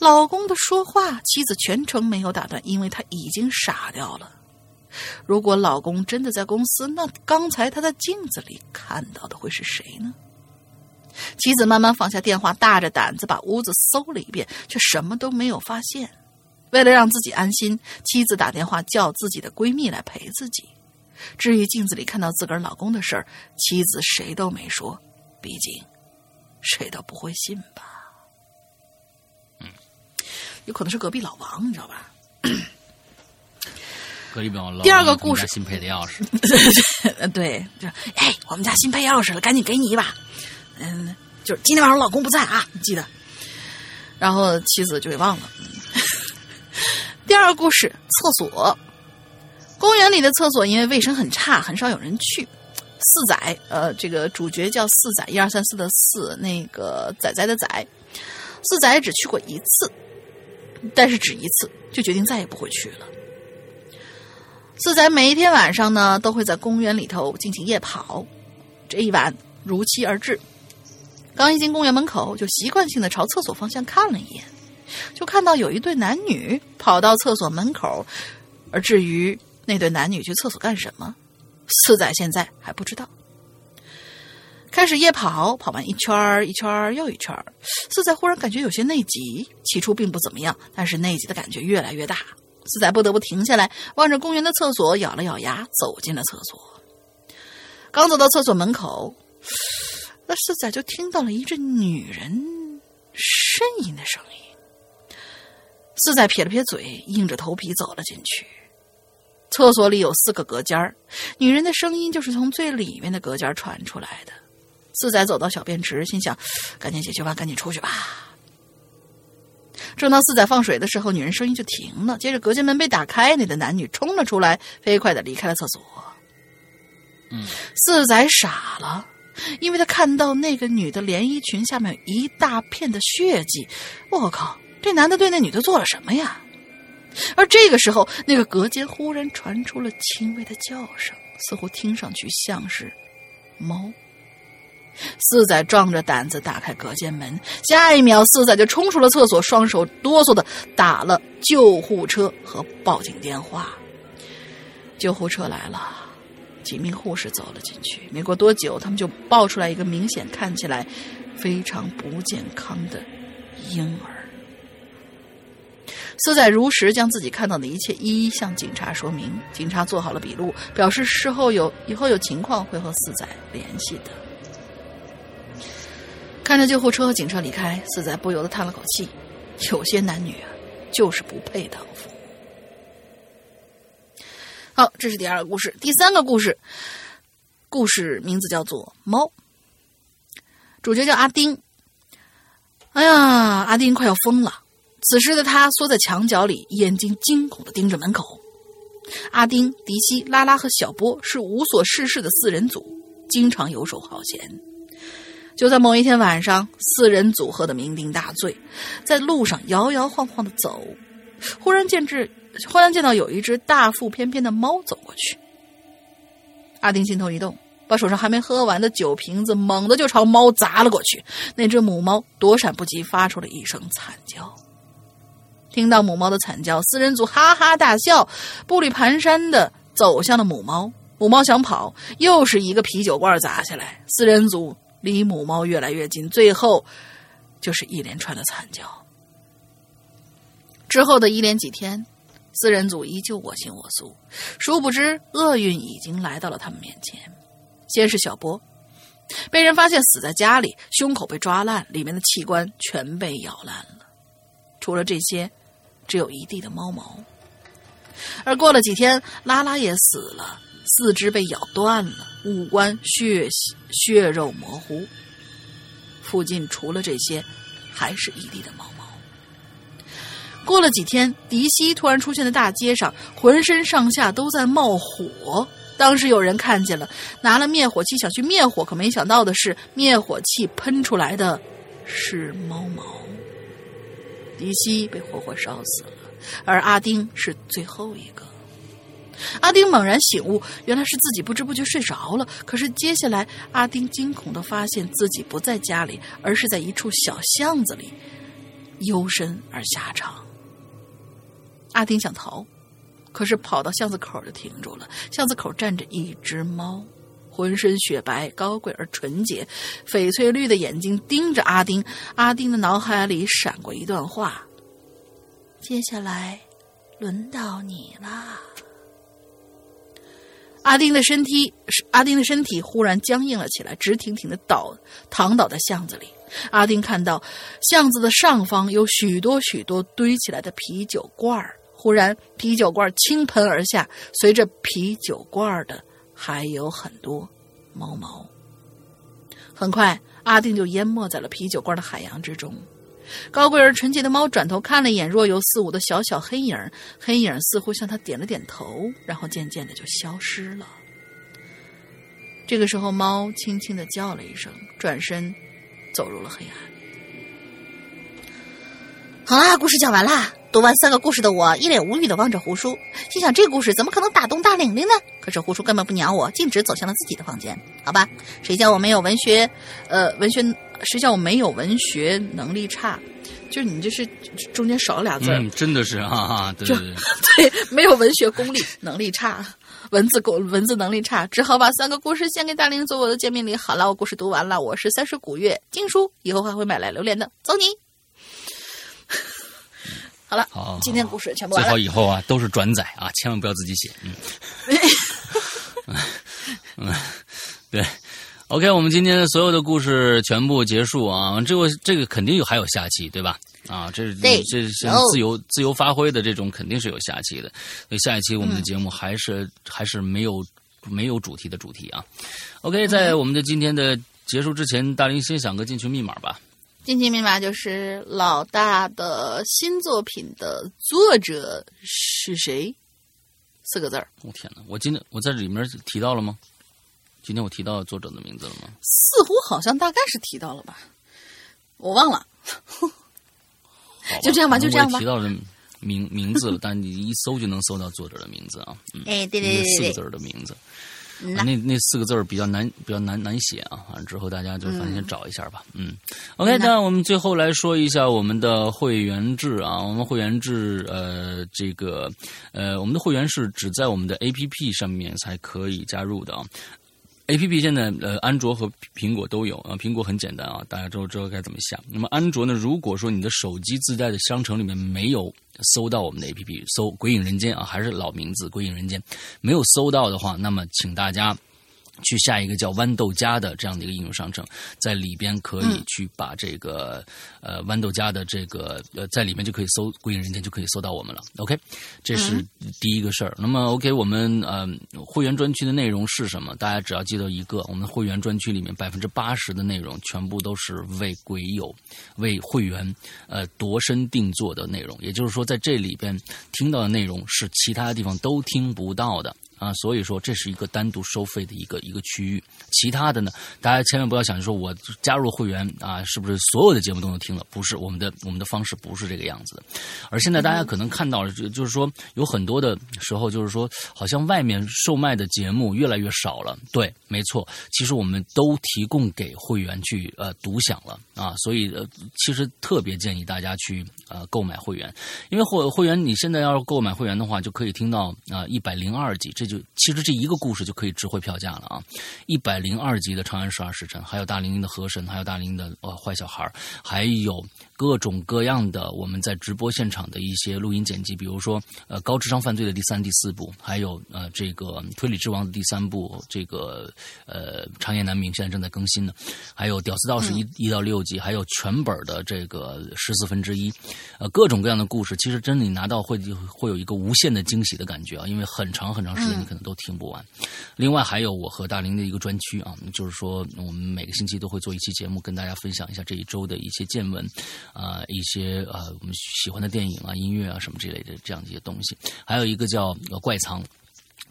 老公的说话，妻子全程没有打断，因为她已经傻掉了。如果老公真的在公司，那刚才他在镜子里看到的会是谁呢？妻子慢慢放下电话，大着胆子把屋子搜了一遍，却什么都没有发现。为了让自己安心，妻子打电话叫自己的闺蜜来陪自己。至于镜子里看到自个儿老公的事儿，妻子谁都没说，毕竟谁都不会信吧。有可能是隔壁老王，你知道吧？隔壁老王第二个故事新配的钥匙，对，就哎，我们家新配钥匙了，赶紧给你一把。嗯，就是今天晚上老公不在啊，你记得。然后妻子就给忘了。第二个故事，厕所。公园里的厕所因为卫生很差，很少有人去。四仔，呃，这个主角叫四仔，一二三四的四，那个仔仔的仔。四仔只去过一次。但是只一次，就决定再也不会去了。四仔每一天晚上呢，都会在公园里头进行夜跑。这一晚如期而至，刚一进公园门口，就习惯性的朝厕所方向看了一眼，就看到有一对男女跑到厕所门口。而至于那对男女去厕所干什么，四仔现在还不知道。开始夜跑，跑完一圈一圈又一圈，四仔忽然感觉有些内急。起初并不怎么样，但是内急的感觉越来越大。四仔不得不停下来，望着公园的厕所，咬了咬牙，走进了厕所。刚走到厕所门口，那四仔就听到了一阵女人呻吟的声音。四仔撇了撇嘴，硬着头皮走了进去。厕所里有四个隔间，女人的声音就是从最里面的隔间传出来的。四仔走到小便池，心想：“赶紧解决完，赶紧出去吧。”正当四仔放水的时候，女人声音就停了。接着隔间门被打开，那个男女冲了出来，飞快的离开了厕所。嗯，四仔傻了，因为他看到那个女的连衣裙下面有一大片的血迹。我靠，这男的对那女的做了什么呀？而这个时候，那个隔间忽然传出了轻微的叫声，似乎听上去像是猫。四仔壮着胆子打开隔间门，下一秒，四仔就冲出了厕所，双手哆嗦的打了救护车和报警电话。救护车来了，几名护士走了进去。没过多久，他们就抱出来一个明显看起来非常不健康的婴儿。四仔如实将自己看到的一切一一向警察说明，警察做好了笔录，表示事后有以后有情况会和四仔联系的。看着救护车和警车离开，四仔不由得叹了口气：有些男女啊，就是不配当父。好，这是第二个故事，第三个故事，故事名字叫做《猫》，主角叫阿丁。哎呀，阿丁快要疯了。此时的他缩在墙角里，眼睛惊恐的盯着门口。阿丁、迪西、拉拉和小波是无所事事的四人组，经常游手好闲。就在某一天晚上，四人组喝的酩酊大醉，在路上摇摇晃晃的走，忽然见至，忽然见到有一只大腹翩翩的猫走过去。阿丁心头一动，把手上还没喝完的酒瓶子猛地就朝猫砸了过去。那只母猫躲闪不及，发出了一声惨叫。听到母猫的惨叫，四人组哈哈大笑，步履蹒跚的走向了母猫。母猫想跑，又是一个啤酒罐砸下来。四人组离母猫越来越近，最后就是一连串的惨叫。之后的一连几天，四人组依旧我行我素，殊不知厄运已经来到了他们面前。先是小波，被人发现死在家里，胸口被抓烂，里面的器官全被咬烂了。除了这些。只有一地的猫毛，而过了几天，拉拉也死了，四肢被咬断了，五官血血肉模糊。附近除了这些，还是一地的猫毛。过了几天，迪西突然出现在大街上，浑身上下都在冒火。当时有人看见了，拿了灭火器想去灭火，可没想到的是，灭火器喷出来的是猫毛。迪西被活活烧死了，而阿丁是最后一个。阿丁猛然醒悟，原来是自己不知不觉睡着了。可是接下来，阿丁惊恐的发现自己不在家里，而是在一处小巷子里，幽深而狭长。阿丁想逃，可是跑到巷子口就停住了。巷子口站着一只猫。浑身雪白、高贵而纯洁，翡翠绿的眼睛盯着阿丁。阿丁的脑海里闪过一段话：“接下来，轮到你啦。”阿丁的身体，阿丁的身体忽然僵硬了起来，直挺挺的倒躺倒在巷子里。阿丁看到巷子的上方有许多许多堆起来的啤酒罐儿，忽然啤酒罐倾盆而下，随着啤酒罐的。还有很多猫毛。很快，阿丁就淹没在了啤酒罐的海洋之中。高贵而纯洁的猫转头看了一眼若有似无的小小黑影，黑影似乎向他点了点头，然后渐渐的就消失了。这个时候，猫轻轻的叫了一声，转身走入了黑暗。好啦，故事讲完啦。读完三个故事的我，一脸无语的望着胡叔，心想：这故事怎么可能打动大玲玲呢？可是胡叔根本不鸟我，径直走向了自己的房间。好吧，谁叫我没有文学，呃，文学，谁叫我没有文学能力差？就是你这是中间少了俩字嗯，真的是哈哈，对对对，没有文学功力，能力差，文字功文字能力差，只好把三个故事献给大林做我的见面礼。好了，我故事读完了，我是三水古月静书，以后还会买来榴莲的，走你。好了，好，今天故事全部完了。最好以后啊都是转载啊，千万不要自己写。嗯，嗯，对，OK，我们今天的所有的故事全部结束啊。这个这个肯定有还有下期，对吧？啊，这这这自由自由发挥的这种肯定是有下期的。所以下一期我们的节目还是还是没有没有主题的主题啊。OK，在我们的今天的结束之前，大林先想个进群密码吧。进群密码就是老大的新作品的作者是谁？四个字儿。我天哪！我今天我在里面提到了吗？今天我提到作者的名字了吗？似乎好像大概是提到了吧，我忘了。就这样吧，就这样吧。提到了名名字了，但你一搜就能搜到作者的名字啊。哎，对对对对，四个字的名字。那那四个字儿比较难，比较难难写啊。完了之后大家就反正先找一下吧。嗯，OK，嗯那我们最后来说一下我们的会员制啊。我们会员制呃，这个呃，我们的会员是只在我们的 APP 上面才可以加入的啊。A P P 现在呃，安卓和苹果都有啊。苹果很简单啊，大家都知道该怎么下。那么安卓呢，如果说你的手机自带的商城里面没有搜到我们的 A P P，搜《鬼影人间》啊，还是老名字《鬼影人间》，没有搜到的话，那么请大家。去下一个叫豌豆荚的这样的一个应用商城，在里边可以去把这个、呃豌豆荚的这个呃在里面就可以搜“归隐人间”就可以搜到我们了。OK，这是第一个事儿。那么 OK，我们呃会员专区的内容是什么？大家只要记得一个，我们会员专区里面百分之八十的内容全部都是为鬼友、为会员呃度身定做的内容，也就是说在这里边听到的内容是其他地方都听不到的。啊，所以说这是一个单独收费的一个一个区域。其他的呢，大家千万不要想着说我加入会员啊，是不是所有的节目都能听了？不是，我们的我们的方式不是这个样子的。而现在大家可能看到了，就就是说有很多的时候，就是说好像外面售卖的节目越来越少了。对，没错，其实我们都提供给会员去呃独享了啊，所以呃其实特别建议大家去呃购买会员，因为会会员你现在要是购买会员的话，就可以听到啊一百零二集，这就其实这一个故事就可以值回票价了啊！一百零二集的《长安十二时辰》，还有大玲玲的《河神》，还有大玲玲的呃坏小孩，还有各种各样的我们在直播现场的一些录音剪辑，比如说呃高智商犯罪的第三、第四部，还有呃这个推理之王的第三部，这个呃长夜难明现在正在更新呢，还有屌丝道士一、一到六集，还有全本的这个十四分之一，呃各种各样的故事，其实真的你拿到会会有一个无限的惊喜的感觉啊，因为很长很长时间你可能都听不完。另外还有我和大林的一个专区啊，就是说我们每个星期都会做一期节目，跟大家分享一下这一周的一些见闻，啊、一些呃我们喜欢的电影啊、音乐啊什么之类的这样的一些东西。还有一个叫怪藏。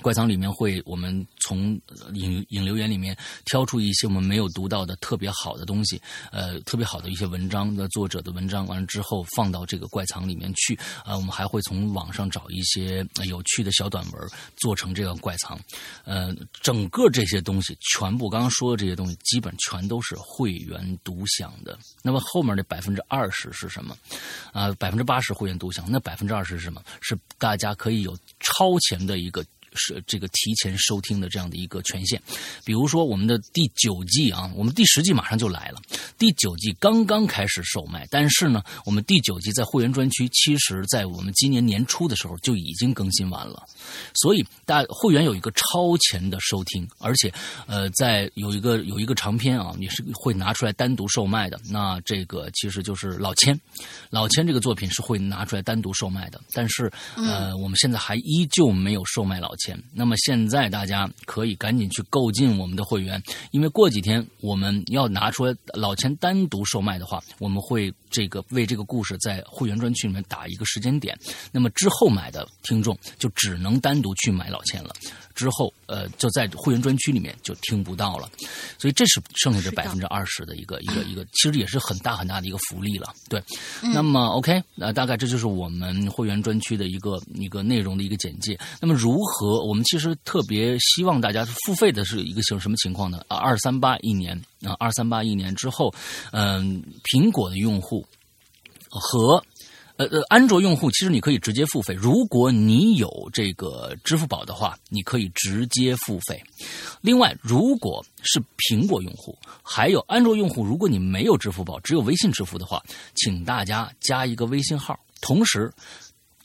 怪藏里面会，我们从呃引引流言里面挑出一些我们没有读到的特别好的东西，呃，特别好的一些文章的作者的文章，完了之后放到这个怪藏里面去。啊、我们还会从网上找一些有趣的小短文，做成这个怪藏。呃，整个这些东西，全部刚刚说的这些东西，基本全都是会员独享的。那么后面的百分之二十是什么？啊、百分之八十会员独享，那百分之二十是什么？是大家可以有超前的一个。是这个提前收听的这样的一个权限，比如说我们的第九季啊，我们第十季马上就来了，第九季刚刚开始售卖，但是呢，我们第九季在会员专区，其实在我们今年年初的时候就已经更新完了，所以大会员有一个超前的收听，而且呃，在有一个有一个长篇啊，也是会拿出来单独售卖的，那这个其实就是老千，老千这个作品是会拿出来单独售卖的，但是呃，我们现在还依旧没有售卖老千。那么现在大家可以赶紧去购进我们的会员，因为过几天我们要拿出来老钱单独售卖的话，我们会这个为这个故事在会员专区里面打一个时间点。那么之后买的听众就只能单独去买老钱了，之后呃就在会员专区里面就听不到了。所以这是剩下这百分之二十的一个一个一个，其实也是很大很大的一个福利了。对，那么 OK，那大概这就是我们会员专区的一个一个内容的一个简介。那么如何？我们其实特别希望大家付费的是一个什什么情况呢？啊，二三八一年啊，二三八一年之后，嗯、苹果的用户和。呃呃，安卓用户其实你可以直接付费，如果你有这个支付宝的话，你可以直接付费。另外，如果是苹果用户，还有安卓用户，如果你没有支付宝，只有微信支付的话，请大家加一个微信号。同时，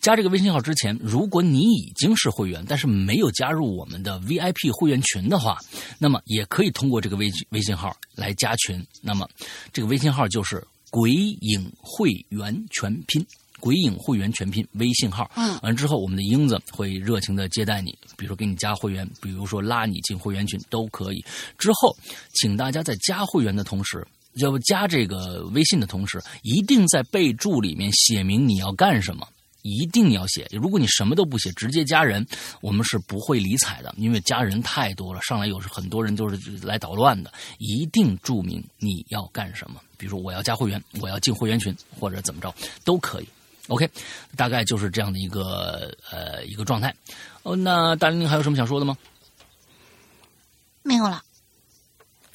加这个微信号之前，如果你已经是会员，但是没有加入我们的 VIP 会员群的话，那么也可以通过这个微微信号来加群。那么，这个微信号就是“鬼影会员全拼”。鬼影会员全拼微信号，嗯，完之后我们的英子会热情的接待你，比如说给你加会员，比如说拉你进会员群都可以。之后，请大家在加会员的同时，要不加这个微信的同时，一定在备注里面写明你要干什么。一定要写，如果你什么都不写，直接加人，我们是不会理睬的，因为加人太多了，上来有时很多人就是来捣乱的。一定注明你要干什么，比如说我要加会员，我要进会员群，或者怎么着都可以。OK，大概就是这样的一个呃一个状态。哦，那大玲玲还有什么想说的吗？没有了。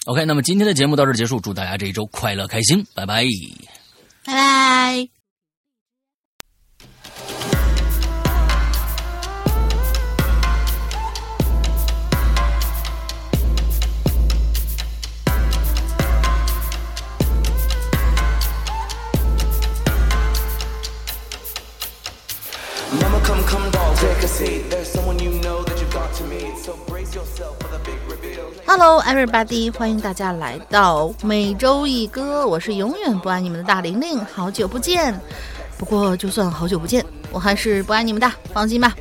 OK，那么今天的节目到这儿结束，祝大家这一周快乐开心，拜拜。拜拜。Hello everybody，欢迎大家来到每周一歌，我是永远不爱你们的大玲玲，好久不见。不过就算好久不见，我还是不爱你们的，放心吧。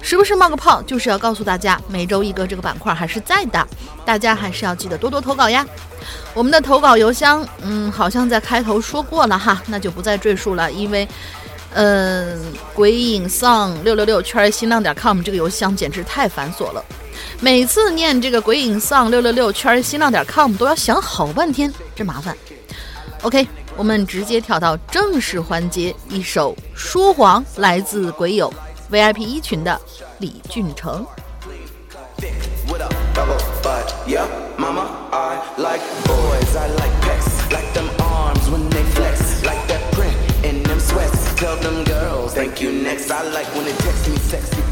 时不时冒个泡，就是要告诉大家，每周一歌这个板块还是在的，大家还是要记得多多投稿呀。我们的投稿邮箱，嗯，好像在开头说过了哈，那就不再赘述了，因为。嗯，鬼影丧六六六圈新浪点 com 这个邮箱简直太繁琐了，每次念这个鬼影丧六六六圈新浪点 com 都要想好半天，真麻烦。OK，我们直接跳到正式环节，一首《说谎》来自鬼友 VIP 一群的李俊成。Next. I like when it text me sexy